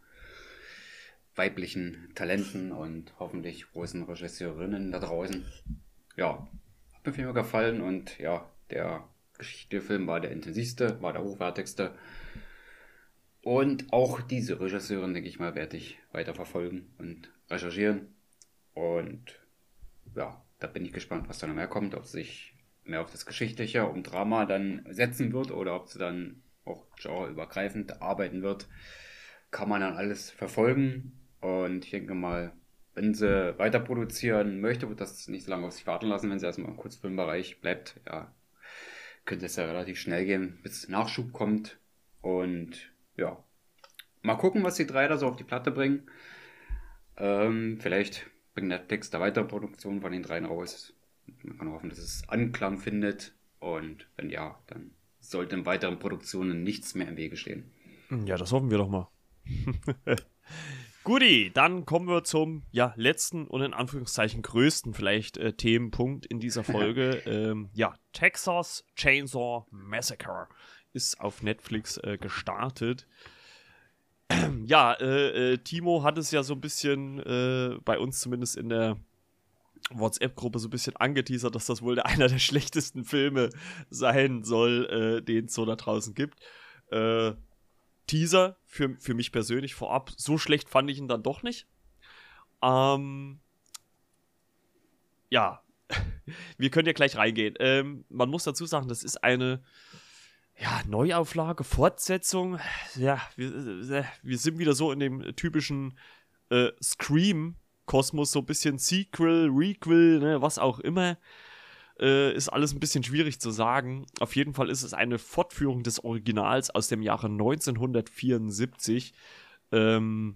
weiblichen Talenten und hoffentlich großen Regisseurinnen da draußen. ja, hat mir viel gefallen und ja, der Geschichte-Film war der intensivste, war der hochwertigste. Und auch diese Regisseurin, denke ich mal, werde ich weiter verfolgen und recherchieren. Und ja, da bin ich gespannt, was da noch mehr kommt, ob sich mehr auf das Geschichtliche, um Drama dann setzen wird oder ob sie dann auch genreübergreifend arbeiten wird. Kann man dann alles verfolgen. Und ich denke mal, wenn sie weiter produzieren möchte, wird das nicht so lange auf sich warten lassen, wenn sie erstmal im Kurzfilmbereich bleibt. Ja, könnte es ja relativ schnell gehen, bis Nachschub kommt. Und ja, mal gucken, was die drei da so auf die Platte bringen. Ähm, vielleicht bringt Netflix da weitere Produktionen von den dreien raus. Man kann hoffen, dass es Anklang findet. Und wenn ja, dann sollte in weiteren Produktionen nichts mehr im Wege stehen. Ja, das hoffen wir doch mal. [laughs] Guti, dann kommen wir zum ja, letzten und in Anführungszeichen größten vielleicht äh, Themenpunkt in dieser [laughs] Folge. ähm, ja, Texas Chainsaw Massacre ist auf Netflix äh, gestartet. [clears throat] ja, äh, äh, Timo hat es ja so ein bisschen äh, bei uns zumindest in der WhatsApp-Gruppe so ein bisschen angeteasert, dass das wohl [laughs] einer der schlechtesten Filme sein soll, äh, den es so da draußen gibt. Äh, Teaser für, für mich persönlich vorab. So schlecht fand ich ihn dann doch nicht. Ähm, ja, [laughs] wir können ja gleich reingehen. Ähm, man muss dazu sagen, das ist eine ja, Neuauflage, Fortsetzung. Ja, wir, äh, wir sind wieder so in dem typischen äh, Scream-Kosmos, so ein bisschen Sequel, Requel, ne, was auch immer. Äh, ist alles ein bisschen schwierig zu sagen. Auf jeden Fall ist es eine Fortführung des Originals aus dem Jahre 1974. Ähm,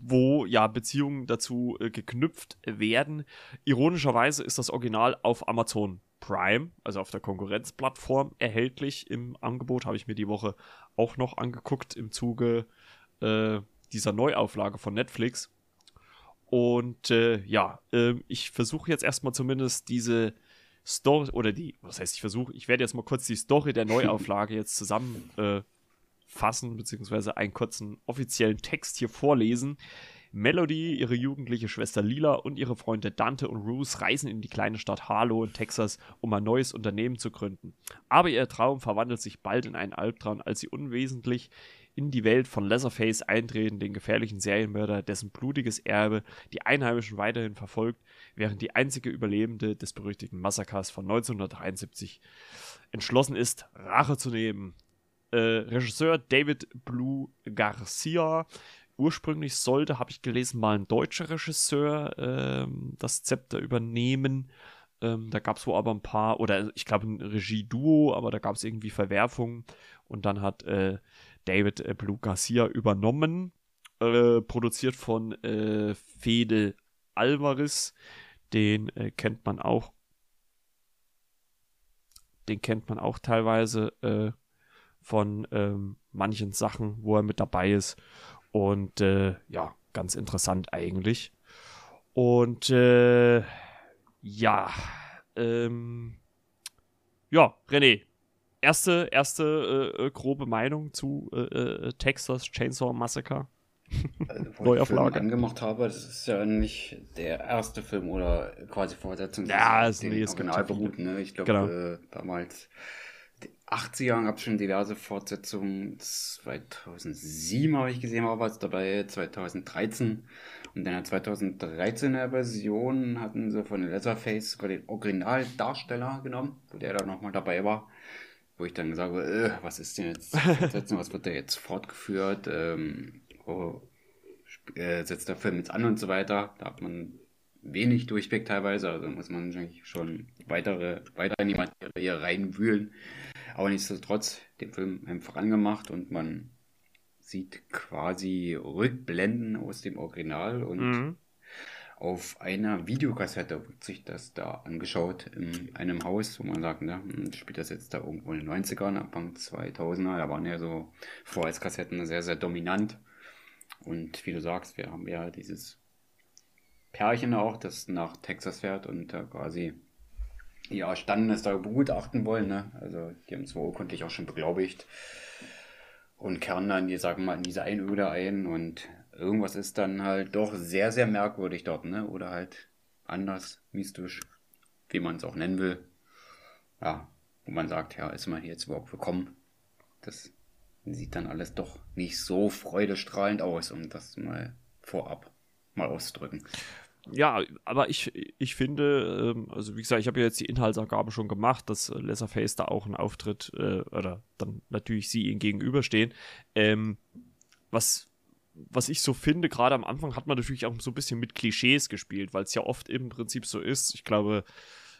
wo ja Beziehungen dazu äh, geknüpft werden. Ironischerweise ist das Original auf Amazon Prime, also auf der Konkurrenzplattform, erhältlich im Angebot. Habe ich mir die Woche auch noch angeguckt im Zuge äh, dieser Neuauflage von Netflix. Und äh, ja, äh, ich versuche jetzt erstmal zumindest diese Story, oder die, was heißt ich versuche, ich werde jetzt mal kurz die Story der Neuauflage jetzt zusammenfassen, äh, beziehungsweise einen kurzen offiziellen Text hier vorlesen. Melody, ihre jugendliche Schwester Lila und ihre Freunde Dante und Ruth reisen in die kleine Stadt Harlow in Texas, um ein neues Unternehmen zu gründen. Aber ihr Traum verwandelt sich bald in einen Albtraum, als sie unwesentlich in die Welt von Leatherface eintreten, den gefährlichen Serienmörder, dessen blutiges Erbe die Einheimischen weiterhin verfolgt, während die einzige Überlebende des berüchtigten Massakers von 1973 entschlossen ist, Rache zu nehmen. Äh, Regisseur David Blue Garcia. Ursprünglich sollte, habe ich gelesen, mal ein deutscher Regisseur ähm, das Zepter übernehmen. Ähm, da gab es wohl aber ein paar, oder ich glaube ein Regie-Duo, aber da gab es irgendwie Verwerfungen. Und dann hat äh, David äh, Blue Garcia übernommen, äh, produziert von äh, Fede Alvarez. Den äh, kennt man auch. Den kennt man auch teilweise äh, von ähm, manchen Sachen, wo er mit dabei ist. Und äh, ja, ganz interessant eigentlich. Und ja, ähm, ja, René, erste, erste äh, äh, grobe Meinung zu äh, äh Texas Chainsaw Massacre. Also, wo. [laughs] Ich angemacht habe, das ist ja nicht der erste Film oder quasi Fortsetzung. Ja, ist nee, Original beruht, ne? Ich glaube, genau. äh, damals, die 80er gab es schon diverse Fortsetzungen. 2007 habe ich gesehen, war was dabei, 2013. Und in der 2013er Version hatten sie von Leatherface sogar den Originaldarsteller genommen, wo der da nochmal dabei war wo ich dann sage, äh, was ist denn jetzt, [laughs] was wird da jetzt fortgeführt, ähm, oh, äh, setzt der Film jetzt an und so weiter. Da hat man wenig Durchblick teilweise, also muss man wahrscheinlich schon weitere, weiter in die Materie reinwühlen. Aber nichtsdestotrotz, den Film einfach angemacht und man sieht quasi Rückblenden aus dem Original und mhm auf einer Videokassette sich das da angeschaut in einem Haus, wo man sagt, ne, spielt das jetzt da irgendwo in den 90ern, Anfang 2000er, da waren ja so VHS-Kassetten sehr, sehr dominant. Und wie du sagst, wir haben ja dieses Pärchen auch, das nach Texas fährt und da quasi ja, Standes da begutachten wollen, ne? Also die haben es urkundlich auch schon beglaubigt und kehren dann, die sagen mal, in diese Einöde ein und irgendwas ist dann halt doch sehr, sehr merkwürdig dort, ne? Oder halt anders, mystisch, wie man es auch nennen will. Ja, wo man sagt, ja, ist man hier jetzt überhaupt willkommen? Das sieht dann alles doch nicht so freudestrahlend aus, um das mal vorab mal auszudrücken. Ja, aber ich, ich finde, ähm, also wie gesagt, ich habe ja jetzt die Inhaltsangabe schon gemacht, dass Leatherface da auch einen Auftritt äh, oder dann natürlich sie ihnen gegenüberstehen. Ähm, was, was ich so finde, gerade am Anfang hat man natürlich auch so ein bisschen mit Klischees gespielt, weil es ja oft im Prinzip so ist. Ich glaube,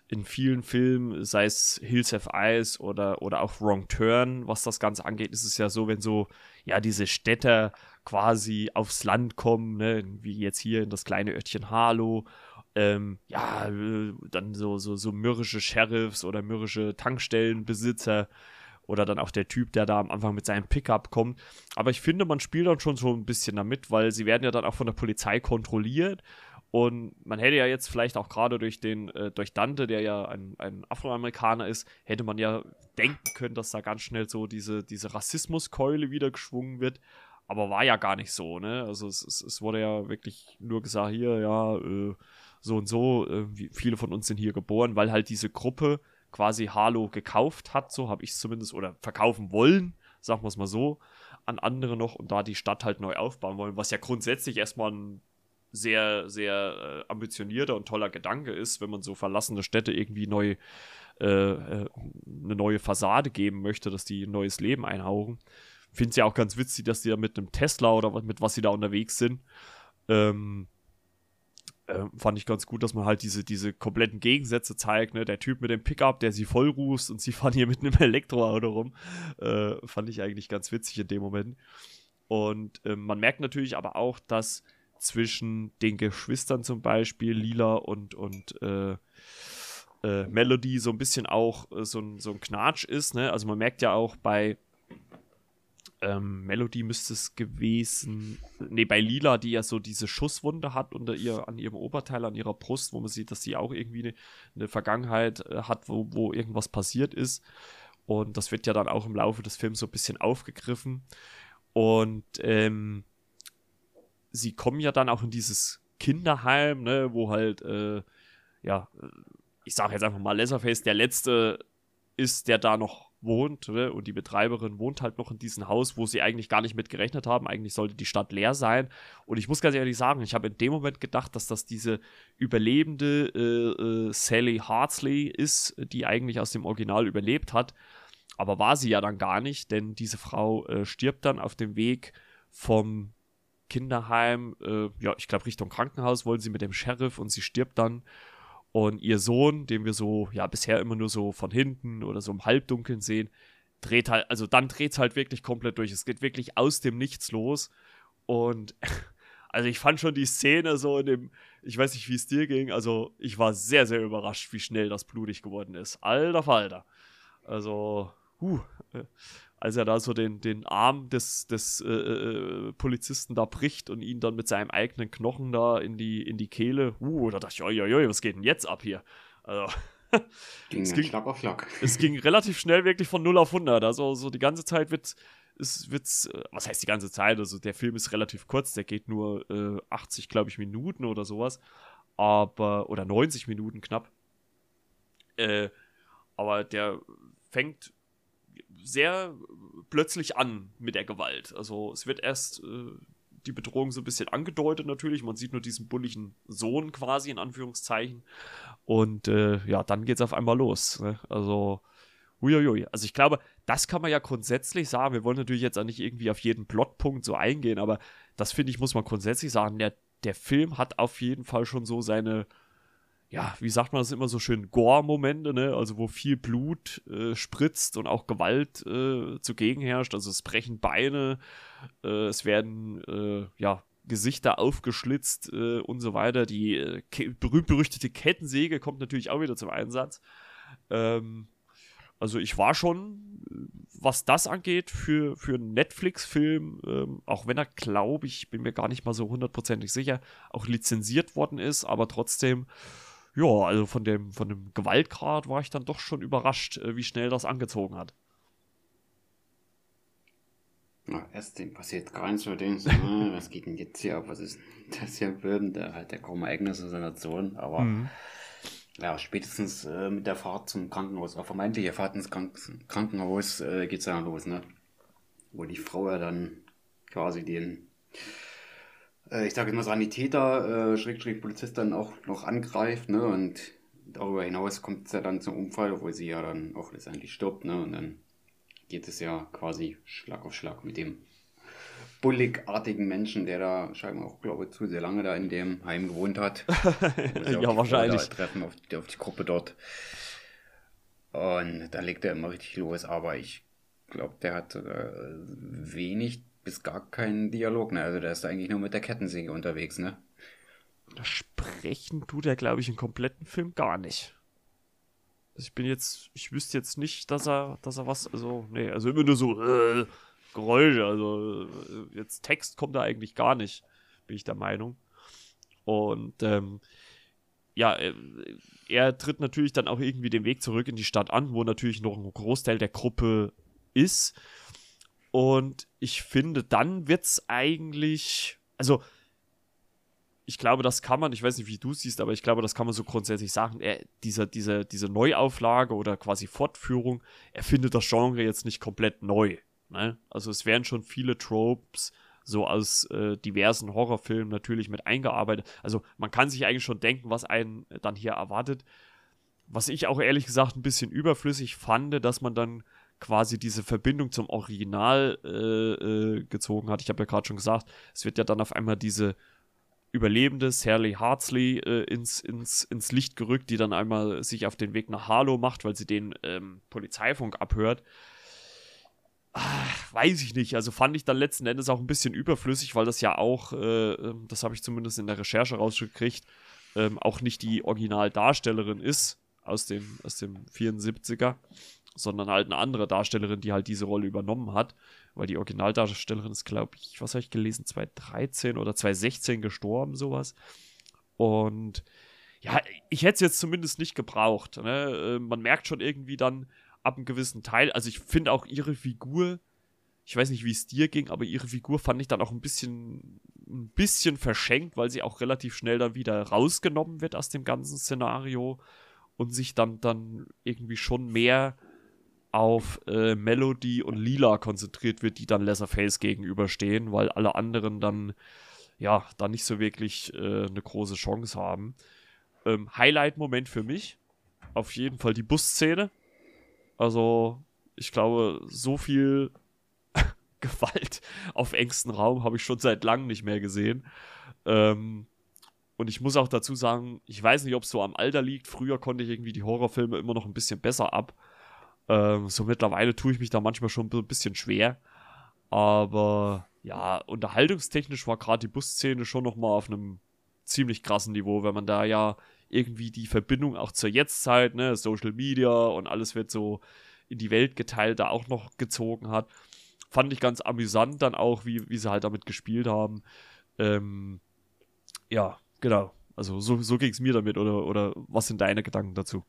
in vielen Filmen, sei es Hills of Ice oder, oder auch Wrong Turn, was das Ganze angeht, ist es ja so, wenn so, ja, diese Städter quasi aufs Land kommen, ne, wie jetzt hier in das kleine Örtchen Harlow, ähm, ja, äh, dann so, so, so mürrische Sheriffs oder mürrische Tankstellenbesitzer oder dann auch der Typ, der da am Anfang mit seinem Pickup kommt. Aber ich finde, man spielt dann schon so ein bisschen damit, weil sie werden ja dann auch von der Polizei kontrolliert und man hätte ja jetzt vielleicht auch gerade durch den, äh, durch Dante, der ja ein, ein Afroamerikaner ist, hätte man ja denken können, dass da ganz schnell so diese, diese Rassismuskeule wieder geschwungen wird. Aber war ja gar nicht so, ne? Also es, es, es wurde ja wirklich nur gesagt, hier, ja, äh, so und so, äh, viele von uns sind hier geboren, weil halt diese Gruppe quasi Harlow gekauft hat, so habe ich es zumindest, oder verkaufen wollen, sagen wir es mal so, an andere noch und da die Stadt halt neu aufbauen wollen, was ja grundsätzlich erstmal ein sehr, sehr äh, ambitionierter und toller Gedanke ist, wenn man so verlassene Städte irgendwie neu äh, äh, eine neue Fassade geben möchte, dass die ein neues Leben einhauchen. Finde es ja auch ganz witzig, dass die da mit einem Tesla oder mit was sie da unterwegs sind. Ähm, äh, fand ich ganz gut, dass man halt diese, diese kompletten Gegensätze zeigt. Ne? Der Typ mit dem Pickup, der sie vollrußt und sie [laughs] fahren hier mit einem Elektroauto rum. Äh, fand ich eigentlich ganz witzig in dem Moment. Und äh, man merkt natürlich aber auch, dass zwischen den Geschwistern zum Beispiel, Lila und, und äh, äh, Melody, so ein bisschen auch äh, so, ein, so ein Knatsch ist. Ne? Also man merkt ja auch bei ähm, Melody müsste es gewesen, ne, bei Lila, die ja so diese Schusswunde hat unter ihr, an ihrem Oberteil, an ihrer Brust, wo man sieht, dass sie auch irgendwie eine, eine Vergangenheit äh, hat, wo, wo irgendwas passiert ist. Und das wird ja dann auch im Laufe des Films so ein bisschen aufgegriffen. Und ähm, sie kommen ja dann auch in dieses Kinderheim, ne, wo halt, äh, ja, ich sage jetzt einfach mal Leatherface, der letzte ist, der da noch wohnt, ne? und die Betreiberin wohnt halt noch in diesem Haus, wo sie eigentlich gar nicht mit gerechnet haben. Eigentlich sollte die Stadt leer sein. Und ich muss ganz ehrlich sagen, ich habe in dem Moment gedacht, dass das diese überlebende äh, äh, Sally Hartsley ist, die eigentlich aus dem Original überlebt hat. Aber war sie ja dann gar nicht, denn diese Frau äh, stirbt dann auf dem Weg vom Kinderheim, äh, ja, ich glaube Richtung Krankenhaus wollen sie mit dem Sheriff und sie stirbt dann. Und ihr Sohn, den wir so, ja, bisher immer nur so von hinten oder so im Halbdunkeln sehen, dreht halt, also dann dreht es halt wirklich komplett durch. Es geht wirklich aus dem Nichts los. Und [laughs] also ich fand schon die Szene so in dem, ich weiß nicht, wie es dir ging, also ich war sehr, sehr überrascht, wie schnell das blutig geworden ist. Alter Falter. Also, huh. Als er da so den, den Arm des, des äh, äh, Polizisten da bricht und ihn dann mit seinem eigenen Knochen da in die, in die Kehle. Uh, da dachte ich, oi, oi, oi, was geht denn jetzt ab hier? Also. [laughs] ging es ging, Schlag auf Schlag. Es ging relativ schnell wirklich von 0 auf 100. Also so die ganze Zeit wird es wird's, äh, was heißt die ganze Zeit? Also der Film ist relativ kurz, der geht nur äh, 80, glaube ich, Minuten oder sowas. Aber, oder 90 Minuten knapp. Äh, aber der fängt sehr plötzlich an mit der Gewalt. Also es wird erst äh, die Bedrohung so ein bisschen angedeutet natürlich. Man sieht nur diesen bulligen Sohn quasi in Anführungszeichen. Und äh, ja, dann geht es auf einmal los. Ne? Also, uiuiui. Also ich glaube, das kann man ja grundsätzlich sagen. Wir wollen natürlich jetzt auch nicht irgendwie auf jeden Plotpunkt so eingehen, aber das finde ich, muss man grundsätzlich sagen. Der, der Film hat auf jeden Fall schon so seine ja, wie sagt man das immer so schön, Gore-Momente, ne? Also wo viel Blut äh, spritzt und auch Gewalt äh, zugegen herrscht. Also es brechen Beine, äh, es werden äh, ja Gesichter aufgeschlitzt äh, und so weiter. Die äh, berühmt-berüchtigte Kettensäge kommt natürlich auch wieder zum Einsatz. Ähm, also ich war schon, was das angeht, für, für einen Netflix-Film, ähm, auch wenn er, glaube ich, bin mir gar nicht mal so hundertprozentig sicher, auch lizenziert worden ist, aber trotzdem ja, also von dem, von dem Gewaltgrad war ich dann doch schon überrascht, äh, wie schnell das angezogen hat. Na, erst dem passiert gar nichts, so denkst du, ah, was geht denn jetzt hier ab? Was ist das hier im Film? Der hat ja kaum Ereignisse seiner Sohn, aber mhm. ja, spätestens äh, mit der Fahrt zum Krankenhaus, auch vermeintliche Fahrt ins Krank Krankenhaus äh, geht's ja los, ne? Wo die Frau ja dann quasi den, ich sage immer Sanitäter, äh, Schrägstrich Polizist dann auch noch angreift, ne? Und darüber hinaus kommt es ja dann zum Unfall, obwohl sie ja dann auch letztendlich stirbt, ne? Und dann geht es ja quasi Schlag auf Schlag mit dem bulligartigen Menschen, der da scheinbar auch, glaube ich, zu sehr lange da in dem Heim gewohnt hat. [laughs] ja, wahrscheinlich. Treffen auf die, auf die Gruppe dort. Und da legt er immer richtig los, aber ich glaube, der hat äh, wenig bis gar keinen Dialog, ne? Also der ist eigentlich nur mit der Kettensäge unterwegs, ne? Das Sprechen tut er, glaube ich, im kompletten Film gar nicht. Also ich bin jetzt, ich wüsste jetzt nicht, dass er, dass er was, also, nee, also immer nur so äh, Geräusche, also äh, jetzt Text kommt da eigentlich gar nicht, bin ich der Meinung. Und ähm, ja, er, äh, er tritt natürlich dann auch irgendwie den Weg zurück in die Stadt an, wo natürlich noch ein Großteil der Gruppe ist. Und ich finde, dann wird es eigentlich, also ich glaube, das kann man, ich weiß nicht, wie du siehst, aber ich glaube, das kann man so grundsätzlich sagen. Er, diese, diese, diese Neuauflage oder quasi Fortführung, er findet das Genre jetzt nicht komplett neu. Ne? Also es werden schon viele Tropes so aus äh, diversen Horrorfilmen natürlich mit eingearbeitet. Also man kann sich eigentlich schon denken, was einen dann hier erwartet. Was ich auch ehrlich gesagt ein bisschen überflüssig fand, dass man dann quasi diese Verbindung zum Original äh, äh, gezogen hat. Ich habe ja gerade schon gesagt, es wird ja dann auf einmal diese Überlebende Sally Hartsley äh, ins, ins, ins Licht gerückt, die dann einmal sich auf den Weg nach Harlow macht, weil sie den ähm, Polizeifunk abhört. Ach, weiß ich nicht. Also fand ich dann letzten Endes auch ein bisschen überflüssig, weil das ja auch, äh, ähm, das habe ich zumindest in der Recherche rausgekriegt, ähm, auch nicht die Originaldarstellerin ist aus dem, aus dem 74er, sondern halt eine andere Darstellerin, die halt diese Rolle übernommen hat weil die Originaldarstellerin ist, glaube ich, was habe ich gelesen, 2013 oder 2016 gestorben, sowas. Und ja, ich hätte es jetzt zumindest nicht gebraucht. Ne? Äh, man merkt schon irgendwie dann ab einem gewissen Teil, also ich finde auch ihre Figur, ich weiß nicht, wie es dir ging, aber ihre Figur fand ich dann auch ein bisschen, ein bisschen verschenkt, weil sie auch relativ schnell dann wieder rausgenommen wird aus dem ganzen Szenario und sich dann, dann irgendwie schon mehr auf äh, Melody und Lila konzentriert wird, die dann Leatherface gegenüberstehen, weil alle anderen dann ja da nicht so wirklich äh, eine große Chance haben. Ähm, Highlight-Moment für mich auf jeden Fall die Busszene. Also ich glaube, so viel [laughs] Gewalt auf engstem Raum habe ich schon seit langem nicht mehr gesehen. Ähm, und ich muss auch dazu sagen, ich weiß nicht, ob es so am Alter liegt. Früher konnte ich irgendwie die Horrorfilme immer noch ein bisschen besser ab. Ähm, so mittlerweile tue ich mich da manchmal schon ein bisschen schwer. Aber ja, unterhaltungstechnisch war gerade die Busszene schon nochmal auf einem ziemlich krassen Niveau, wenn man da ja irgendwie die Verbindung auch zur Jetztzeit, ne, Social Media und alles wird so in die Welt geteilt, da auch noch gezogen hat. Fand ich ganz amüsant dann auch, wie, wie sie halt damit gespielt haben. Ähm, ja, genau. Also so, so ging es mir damit oder, oder was sind deine Gedanken dazu?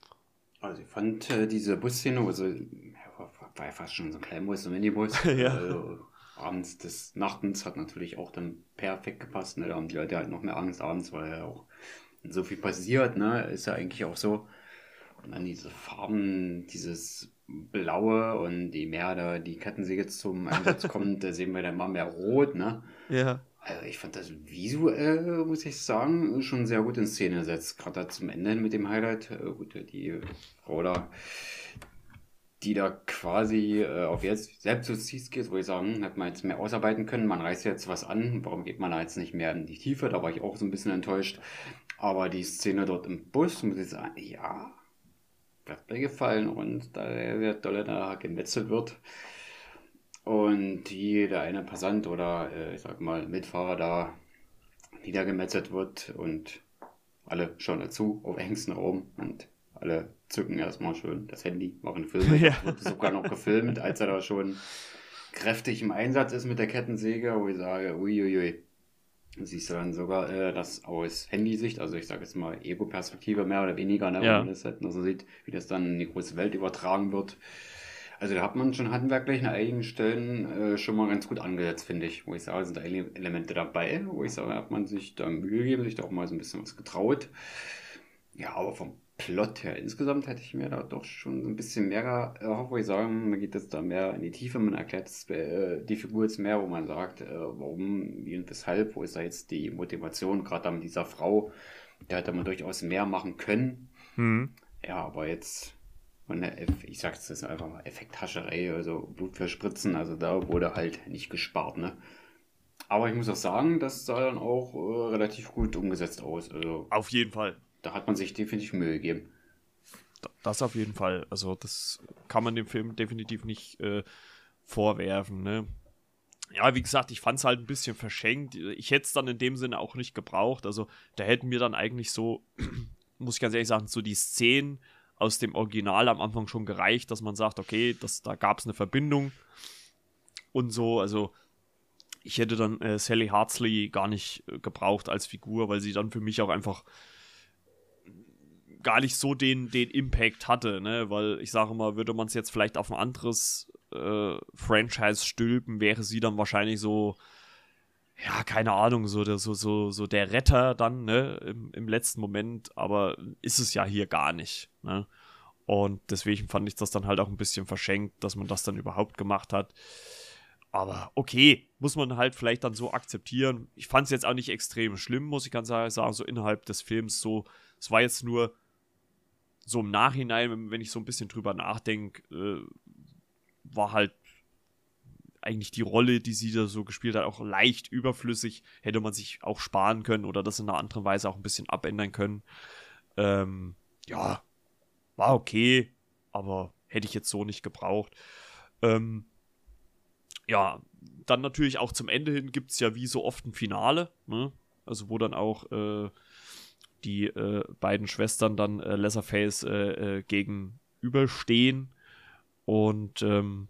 Also ich fand äh, diese Busszene, also war ja fast schon so ein Kleinbus, so ein Minibus. [laughs] ja. Also, abends des Nachtens hat natürlich auch dann perfekt gepasst. Ne? Da haben die Leute halt noch mehr Angst abends, weil ja auch so viel passiert. Ne? Ist ja eigentlich auch so. Und dann diese Farben, dieses Blaue und je mehr da die Kettensäge zum Einsatz [laughs] kommt, da sehen wir dann mal mehr Rot. Ne? Ja. Also ich fand das visuell, muss ich sagen, schon sehr gut in Szene gesetzt. Gerade zum Ende mit dem Highlight. Äh, gut, die Frau da, die da quasi äh, auf jetzt Selbstjustiz geht, wo ich sagen, hätte man jetzt mehr ausarbeiten können. Man reißt jetzt was an. Warum geht man da jetzt nicht mehr in die Tiefe? Da war ich auch so ein bisschen enttäuscht. Aber die Szene dort im Bus, muss ich sagen, ja, hat mir gefallen. Und da der Dolle da gemetzelt wird und die der eine Passant oder äh, ich sag mal Mitfahrer da niedergemetzelt wird und alle schauen dazu auf engstem Raum und alle zücken erstmal schön das Handy, machen Filme. [laughs] Ja. Wird sogar noch gefilmt, als er da schon kräftig im Einsatz ist mit der Kettensäge, wo ich sage, uiuiui. Siehst du dann sogar äh, das aus Handysicht, also ich sage jetzt mal Ego-Perspektive mehr oder weniger, ne, ja. wenn man das halt nur so sieht, wie das dann in die große Welt übertragen wird. Also da hat man schon handwerklich an einigen Stellen äh, schon mal ganz gut angesetzt, finde ich. Wo ich sage, sind da Ele Elemente dabei, wo ich sage, hat man sich da Mühe gegeben, sich da auch mal so ein bisschen was getraut. Ja, aber vom Plot her insgesamt hätte ich mir da doch schon ein bisschen mehr erhofft, wo ich sage, man geht jetzt da mehr in die Tiefe, man erklärt äh, die Figur jetzt mehr, wo man sagt, äh, warum, wie und weshalb, wo ist da jetzt die Motivation, gerade da mit dieser Frau, da hätte man durchaus mehr machen können. Mhm. Ja, aber jetzt, ich sag's jetzt einfach mal, Effekthascherei, also Blut verspritzen, also da wurde halt nicht gespart, ne? Aber ich muss auch sagen, das sah dann auch äh, relativ gut umgesetzt aus. Also, Auf jeden Fall da hat man sich definitiv Mühe gegeben. Das auf jeden Fall. Also das kann man dem Film definitiv nicht äh, vorwerfen. Ne? Ja, wie gesagt, ich fand es halt ein bisschen verschenkt. Ich hätte es dann in dem Sinne auch nicht gebraucht. Also da hätten mir dann eigentlich so, [clears throat] muss ich ganz ehrlich sagen, so die Szenen aus dem Original am Anfang schon gereicht, dass man sagt, okay, das, da gab es eine Verbindung und so. Also ich hätte dann äh, Sally Hartsley gar nicht äh, gebraucht als Figur, weil sie dann für mich auch einfach gar nicht so den, den Impact hatte, ne? Weil ich sage mal, würde man es jetzt vielleicht auf ein anderes äh, Franchise stülpen, wäre sie dann wahrscheinlich so, ja, keine Ahnung, so der, so, so, so der Retter dann, ne, im, im letzten Moment, aber ist es ja hier gar nicht, ne? Und deswegen fand ich das dann halt auch ein bisschen verschenkt, dass man das dann überhaupt gemacht hat. Aber okay, muss man halt vielleicht dann so akzeptieren. Ich fand es jetzt auch nicht extrem schlimm, muss ich ganz ehrlich sagen, so innerhalb des Films so. Es war jetzt nur so im Nachhinein, wenn ich so ein bisschen drüber nachdenke, äh, war halt eigentlich die Rolle, die sie da so gespielt hat, auch leicht überflüssig. Hätte man sich auch sparen können oder das in einer anderen Weise auch ein bisschen abändern können. Ähm, ja, war okay, aber hätte ich jetzt so nicht gebraucht. Ähm, ja, dann natürlich auch zum Ende hin gibt es ja wie so oft ein Finale, ne? Also wo dann auch äh, die äh, beiden Schwestern dann äh, Leatherface äh, äh, gegenüberstehen. Und ähm,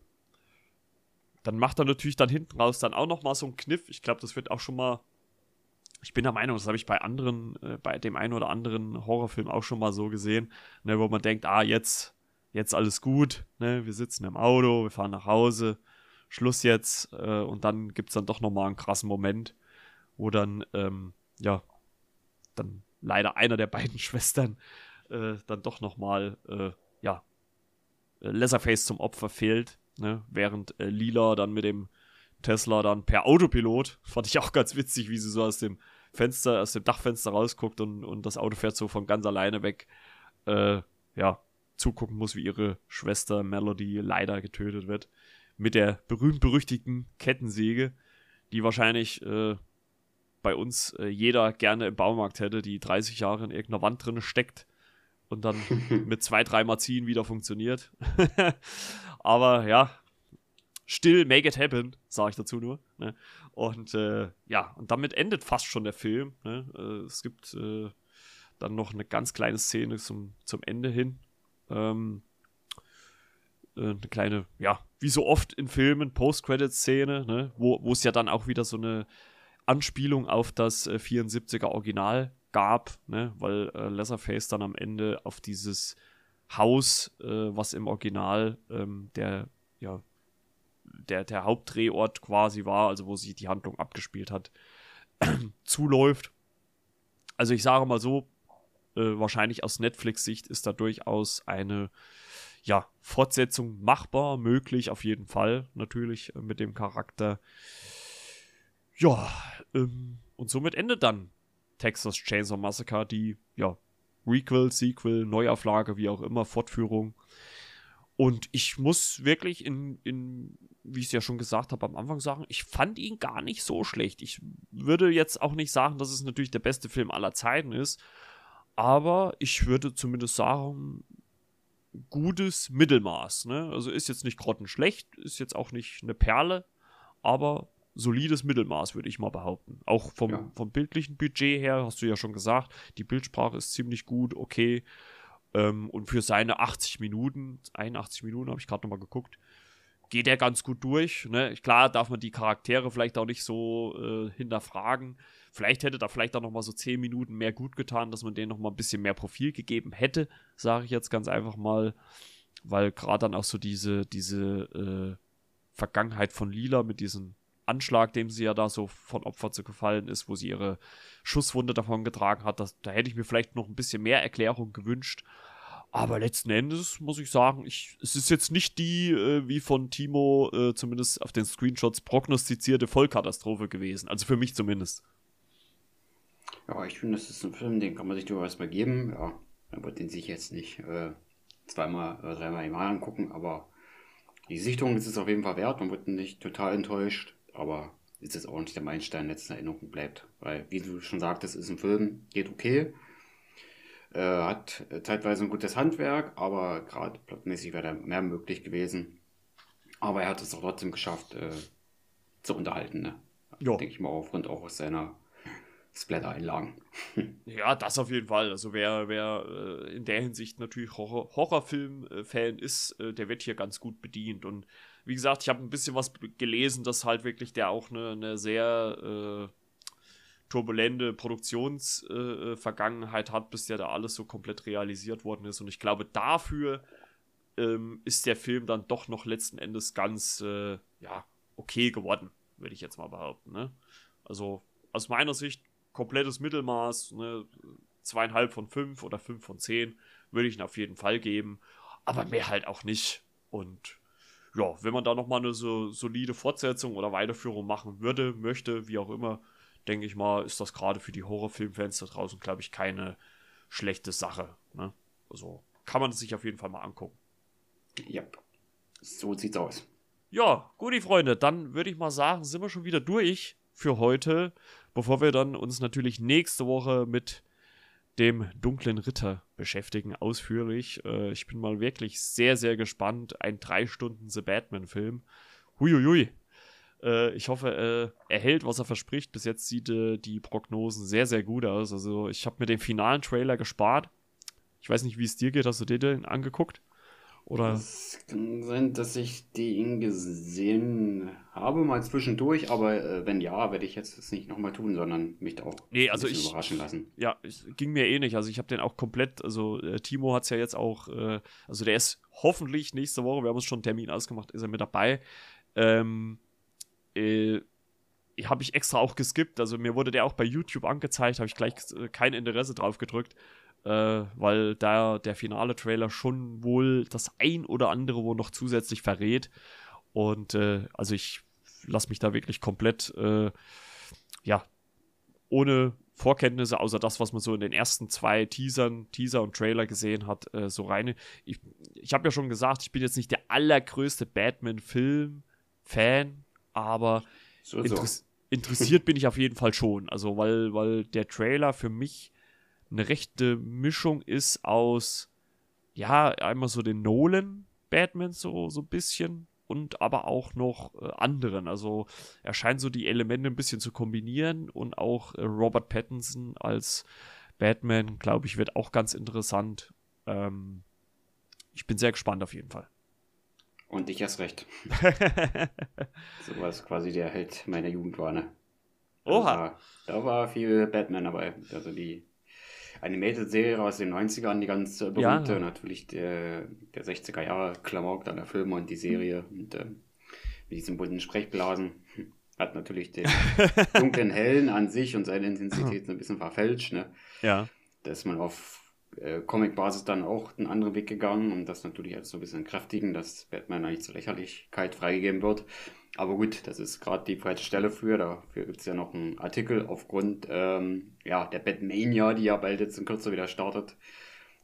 dann macht er natürlich dann hinten raus dann auch noch mal so einen Kniff. Ich glaube, das wird auch schon mal. Ich bin der Meinung, das habe ich bei anderen, äh, bei dem einen oder anderen Horrorfilm auch schon mal so gesehen, ne, wo man denkt, ah, jetzt, jetzt alles gut, ne, wir sitzen im Auto, wir fahren nach Hause, Schluss jetzt, äh, und dann gibt es dann doch noch mal einen krassen Moment, wo dann, ähm, ja, dann leider einer der beiden [laughs] Schwestern äh, dann doch nochmal, äh, ja, äh, Leatherface zum Opfer fehlt, ne? während äh, Lila dann mit dem Tesla dann per Autopilot, [laughs] fand ich auch ganz witzig, wie sie so aus dem Fenster, aus dem Dachfenster rausguckt und, und das Auto fährt so von ganz alleine weg, äh, ja, zugucken muss, wie ihre Schwester Melody leider getötet wird. Mit der berühmt-berüchtigten Kettensäge, die wahrscheinlich äh, bei uns äh, jeder gerne im Baumarkt hätte, die 30 Jahre in irgendeiner Wand drin steckt und dann [laughs] mit zwei, dreimal ziehen wieder funktioniert. [laughs] Aber ja, still make it happen, sage ich dazu nur. Ne? Und äh, ja, und damit endet fast schon der Film. Ne? Äh, es gibt äh, dann noch eine ganz kleine Szene zum, zum Ende hin. Ähm, äh, eine kleine, ja, wie so oft in Filmen, Post-Credit-Szene, ne? wo es ja dann auch wieder so eine Anspielung auf das äh, 74er Original gab, ne? weil äh, Leatherface dann am Ende auf dieses Haus, äh, was im Original ähm, der, ja, der, der Hauptdrehort quasi war, also wo sich die Handlung abgespielt hat, [clears throat] zuläuft. Also ich sage mal so, äh, wahrscheinlich aus Netflix-Sicht ist da durchaus eine ja, Fortsetzung machbar, möglich auf jeden Fall, natürlich äh, mit dem Charakter. Ja, ähm, und somit endet dann Texas Chainsaw Massacre, die, ja, Requel, Sequel, Neuauflage, wie auch immer, Fortführung. Und ich muss wirklich in, in wie ich es ja schon gesagt habe am Anfang sagen, ich fand ihn gar nicht so schlecht. Ich würde jetzt auch nicht sagen, dass es natürlich der beste Film aller Zeiten ist, aber ich würde zumindest sagen, gutes Mittelmaß. Ne? Also ist jetzt nicht grottenschlecht, ist jetzt auch nicht eine Perle, aber solides Mittelmaß, würde ich mal behaupten. Auch vom, ja. vom bildlichen Budget her, hast du ja schon gesagt, die Bildsprache ist ziemlich gut, okay. Ähm, und für seine 80 Minuten, 81 Minuten habe ich gerade nochmal geguckt, geht er ganz gut durch. Ne? Klar darf man die Charaktere vielleicht auch nicht so äh, hinterfragen. Vielleicht hätte da vielleicht auch nochmal so 10 Minuten mehr gut getan, dass man denen nochmal ein bisschen mehr Profil gegeben hätte, sage ich jetzt ganz einfach mal. weil gerade dann auch so diese, diese äh, Vergangenheit von Lila mit diesem Anschlag, dem sie ja da so von Opfer zu gefallen ist, wo sie ihre Schusswunde davon getragen hat, das, da hätte ich mir vielleicht noch ein bisschen mehr Erklärung gewünscht. Aber letzten Endes muss ich sagen, ich, es ist jetzt nicht die, äh, wie von Timo äh, zumindest auf den Screenshots prognostizierte Vollkatastrophe gewesen. Also für mich zumindest. Ja, ich finde, das ist ein Film, den kann man sich durchaus mal geben. Ja, man wird den sich jetzt nicht äh, zweimal oder dreimal im Jahr angucken, aber die Sichtung ist es auf jeden Fall wert. Man wird nicht total enttäuscht, aber ist es auch nicht der Meilenstein letzten Erinnerung bleibt. Weil, wie du schon sagtest, ist ein Film, geht okay. Äh, hat zeitweise ein gutes Handwerk, aber gerade plotmäßig wäre da mehr möglich gewesen. Aber er hat es auch trotzdem geschafft, äh, zu unterhalten. Ne? Denke ich mal, aufgrund auch aus seiner Splatter-Einlagen. [laughs] ja, das auf jeden Fall. Also wer, wer äh, in der Hinsicht natürlich Horror Horrorfilm-Fan ist, äh, der wird hier ganz gut bedient. Und wie gesagt, ich habe ein bisschen was gelesen, dass halt wirklich der auch eine, eine sehr äh, turbulente Produktionsvergangenheit hat, bis der da alles so komplett realisiert worden ist. Und ich glaube, dafür ähm, ist der Film dann doch noch letzten Endes ganz, äh, ja, okay geworden, würde ich jetzt mal behaupten. Ne? Also aus meiner Sicht komplettes Mittelmaß, ne, zweieinhalb von fünf oder fünf von zehn würde ich ihn auf jeden Fall geben, aber mehr halt auch nicht. Und ja, wenn man da nochmal eine so solide Fortsetzung oder Weiterführung machen würde, möchte, wie auch immer, denke ich mal, ist das gerade für die Horrorfilmfans da draußen, glaube ich, keine schlechte Sache. Ne? Also kann man es sich auf jeden Fall mal angucken. Ja, so sieht's aus. Ja, gut, die Freunde, dann würde ich mal sagen, sind wir schon wieder durch für heute bevor wir dann uns natürlich nächste Woche mit dem dunklen Ritter beschäftigen, ausführlich. Äh, ich bin mal wirklich sehr, sehr gespannt. Ein drei Stunden The Batman-Film. Huiuiui. Äh, ich hoffe, äh, er hält, was er verspricht. Bis jetzt sieht äh, die Prognosen sehr, sehr gut aus. Also ich habe mir den finalen Trailer gespart. Ich weiß nicht, wie es dir geht. Hast du dir den angeguckt? Oder? Es kann sein, dass ich den gesehen habe, mal zwischendurch, aber äh, wenn ja, werde ich jetzt das nicht nochmal tun, sondern mich da auch nee, also ich, überraschen lassen. Ja, es ging mir eh nicht. Also ich habe den auch komplett, also äh, Timo hat es ja jetzt auch, äh, also der ist hoffentlich nächste Woche, wir haben uns schon einen Termin ausgemacht, ist er mit dabei. Ähm, äh, habe ich extra auch geskippt, also mir wurde der auch bei YouTube angezeigt, habe ich gleich äh, kein Interesse drauf gedrückt äh, weil da der finale Trailer schon wohl das ein oder andere wo noch zusätzlich verrät. Und äh, also ich lasse mich da wirklich komplett, äh, ja, ohne Vorkenntnisse, außer das, was man so in den ersten zwei Teasern, Teaser und Trailer gesehen hat, äh, so rein. Ich, ich habe ja schon gesagt, ich bin jetzt nicht der allergrößte Batman-Film-Fan, aber so, so. interessiert bin ich auf jeden Fall schon. Also, weil, weil der Trailer für mich eine rechte Mischung ist aus, ja, einmal so den Nolan Batman so, so ein bisschen und aber auch noch äh, anderen. Also er scheint so die Elemente ein bisschen zu kombinieren und auch äh, Robert Pattinson als Batman, glaube ich, wird auch ganz interessant. Ähm, ich bin sehr gespannt auf jeden Fall. Und ich erst recht. [laughs] so was quasi der Held meiner Jugend war, ne? Oha. Da war, da war viel Batman dabei. Also die Animated-Serie aus den 90ern, die ganz äh, berühmte, ja. natürlich der, der 60er Jahre Klamauk, dann der Film und die Serie mhm. und äh, mit diesen bunten Sprechblasen. Hat natürlich den [laughs] dunklen Hellen an sich und seine Intensität ein bisschen verfälscht. Ne? Ja. Da ist man auf äh, Comic-Basis dann auch einen anderen Weg gegangen, um das natürlich jetzt so ein bisschen kräftigen, dass Batman eigentlich zur Lächerlichkeit freigegeben wird. Aber gut, das ist gerade die falsche Stelle für. Dafür gibt es ja noch einen Artikel aufgrund ähm, ja, der Batmania, die ja bald jetzt in Kürze wieder startet.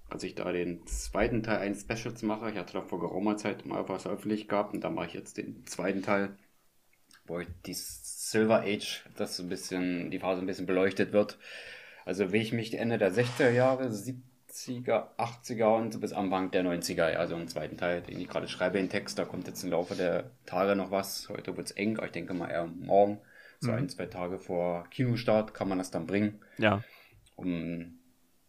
Als ich da den zweiten Teil eines Specials mache, ich hatte da vor geraumer Zeit mal was veröffentlicht gehabt und da mache ich jetzt den zweiten Teil, wo die Silver Age, das so ein bisschen, die Phase ein bisschen beleuchtet wird. Also wie ich mich Ende der 60er Jahre, 70er, 80er und bis Anfang der 90er, also im zweiten Teil, den ich gerade schreibe, den Text, da kommt jetzt im Laufe der Tage noch was. Heute wird es eng, aber ich denke mal eher morgen, so mhm. ein, zwei Tage vor Kinostart kann man das dann bringen. Ja. Um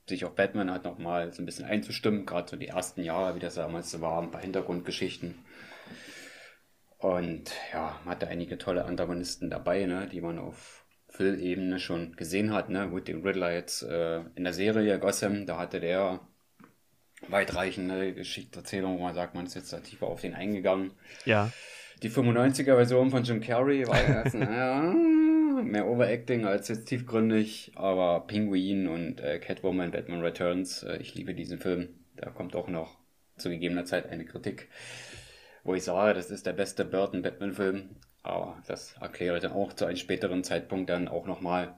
sich auf Batman halt nochmal so ein bisschen einzustimmen, gerade so die ersten Jahre, wie das damals so war, ein paar Hintergrundgeschichten. Und ja, man hatte einige tolle Antagonisten dabei, ne, die man auf Phil-Ebene schon gesehen hat, ne? Gut, den Riddler jetzt äh, in der Serie Gotham, da hatte der weitreichende Geschichtserzählung, wo man sagt, man ist jetzt da tiefer auf den eingegangen. Ja. Die 95er-Version von Jim Carrey war erst, [laughs] naja, mehr Overacting als jetzt tiefgründig, aber Penguin und äh, Catwoman, Batman Returns, äh, ich liebe diesen Film. Da kommt auch noch zu gegebener Zeit eine Kritik, wo ich sage, das ist der beste Burton-Batman-Film, aber das erkläre ich dann auch zu einem späteren Zeitpunkt dann auch nochmal,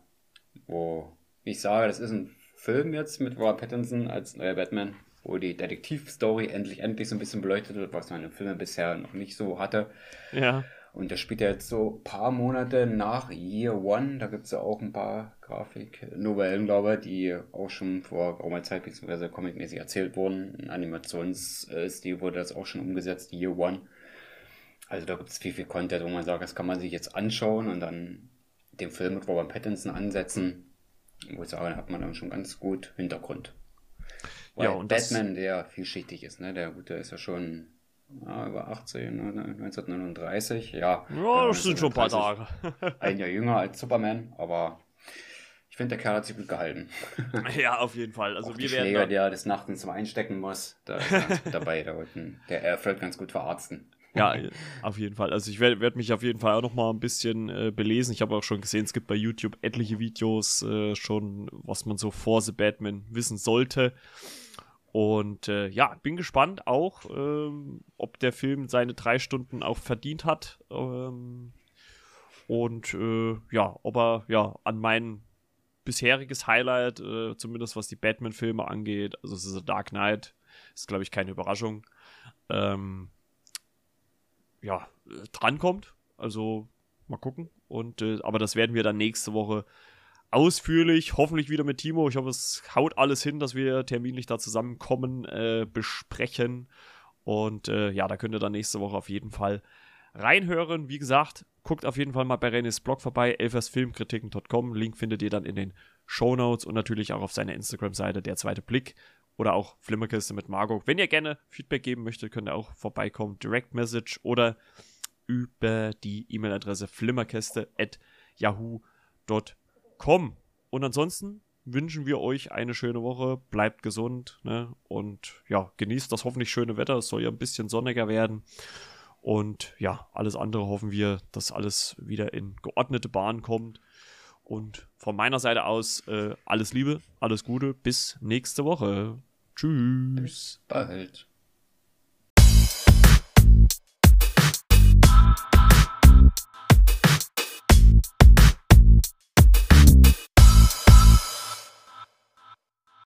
wo ich sage, das ist ein Film jetzt mit Robert Pattinson als neuer Batman, wo die Detektivstory endlich endlich so ein bisschen beleuchtet wird, was man in Filmen bisher noch nicht so hatte. Ja. Und das spielt ja jetzt so ein paar Monate nach Year One. Da gibt es ja auch ein paar Grafiknovellen, glaube ich, die auch schon vor geraumer Zeit bzw. comicmäßig erzählt wurden. In Animationsstil wurde das auch schon umgesetzt, Year One. Also da gibt es viel, viel Content, wo man sagt, das kann man sich jetzt anschauen und dann den Film mit Robert Pattinson ansetzen. Wo ich sage, da hat man dann schon ganz gut Hintergrund. Weil ja, und Batman, der vielschichtig ist, ne? Der gute ist ja schon ja, über 18, 1939, ja. Ja, das sind schon ein paar Tage. [laughs] ein Jahr jünger als Superman, aber ich finde, der Kerl hat sich gut gehalten. [laughs] Ja, auf jeden Fall. Also Auch wir die Schläger, da... der des Nachtens zum Einstecken muss, da ist ganz gut dabei. Da unten. Der erfüllt ganz gut verarzten. Ja, auf jeden Fall. Also ich werde werd mich auf jeden Fall auch noch mal ein bisschen äh, belesen. Ich habe auch schon gesehen, es gibt bei YouTube etliche Videos äh, schon, was man so vor The Batman wissen sollte. Und äh, ja, bin gespannt auch, ähm, ob der Film seine drei Stunden auch verdient hat. Ähm, und äh, ja, ob er ja an mein bisheriges Highlight, äh, zumindest was die Batman-Filme angeht, also es ist The Dark Knight, ist glaube ich keine Überraschung, ähm, ja, drankommt. Also mal gucken. Und äh, aber das werden wir dann nächste Woche ausführlich, hoffentlich wieder mit Timo. Ich hoffe, es haut alles hin, dass wir terminlich da zusammenkommen, äh, besprechen. Und äh, ja, da könnt ihr dann nächste Woche auf jeden Fall reinhören. Wie gesagt, guckt auf jeden Fall mal bei Renis Blog vorbei, elfersfilmkritiken.com. Link findet ihr dann in den Show Notes und natürlich auch auf seiner Instagram-Seite, der zweite Blick. Oder auch Flimmerkiste mit Margot. Wenn ihr gerne Feedback geben möchtet, könnt ihr auch vorbeikommen. Direct Message oder über die E-Mail-Adresse flimmerkiste.yahoo.com kommen. Und ansonsten wünschen wir euch eine schöne Woche, bleibt gesund ne? und ja, genießt das hoffentlich schöne Wetter. Es soll ja ein bisschen sonniger werden. Und ja, alles andere hoffen wir, dass alles wieder in geordnete Bahnen kommt. Und von meiner Seite aus äh, alles Liebe, alles Gute, bis nächste Woche. Tschüss. Bis bald.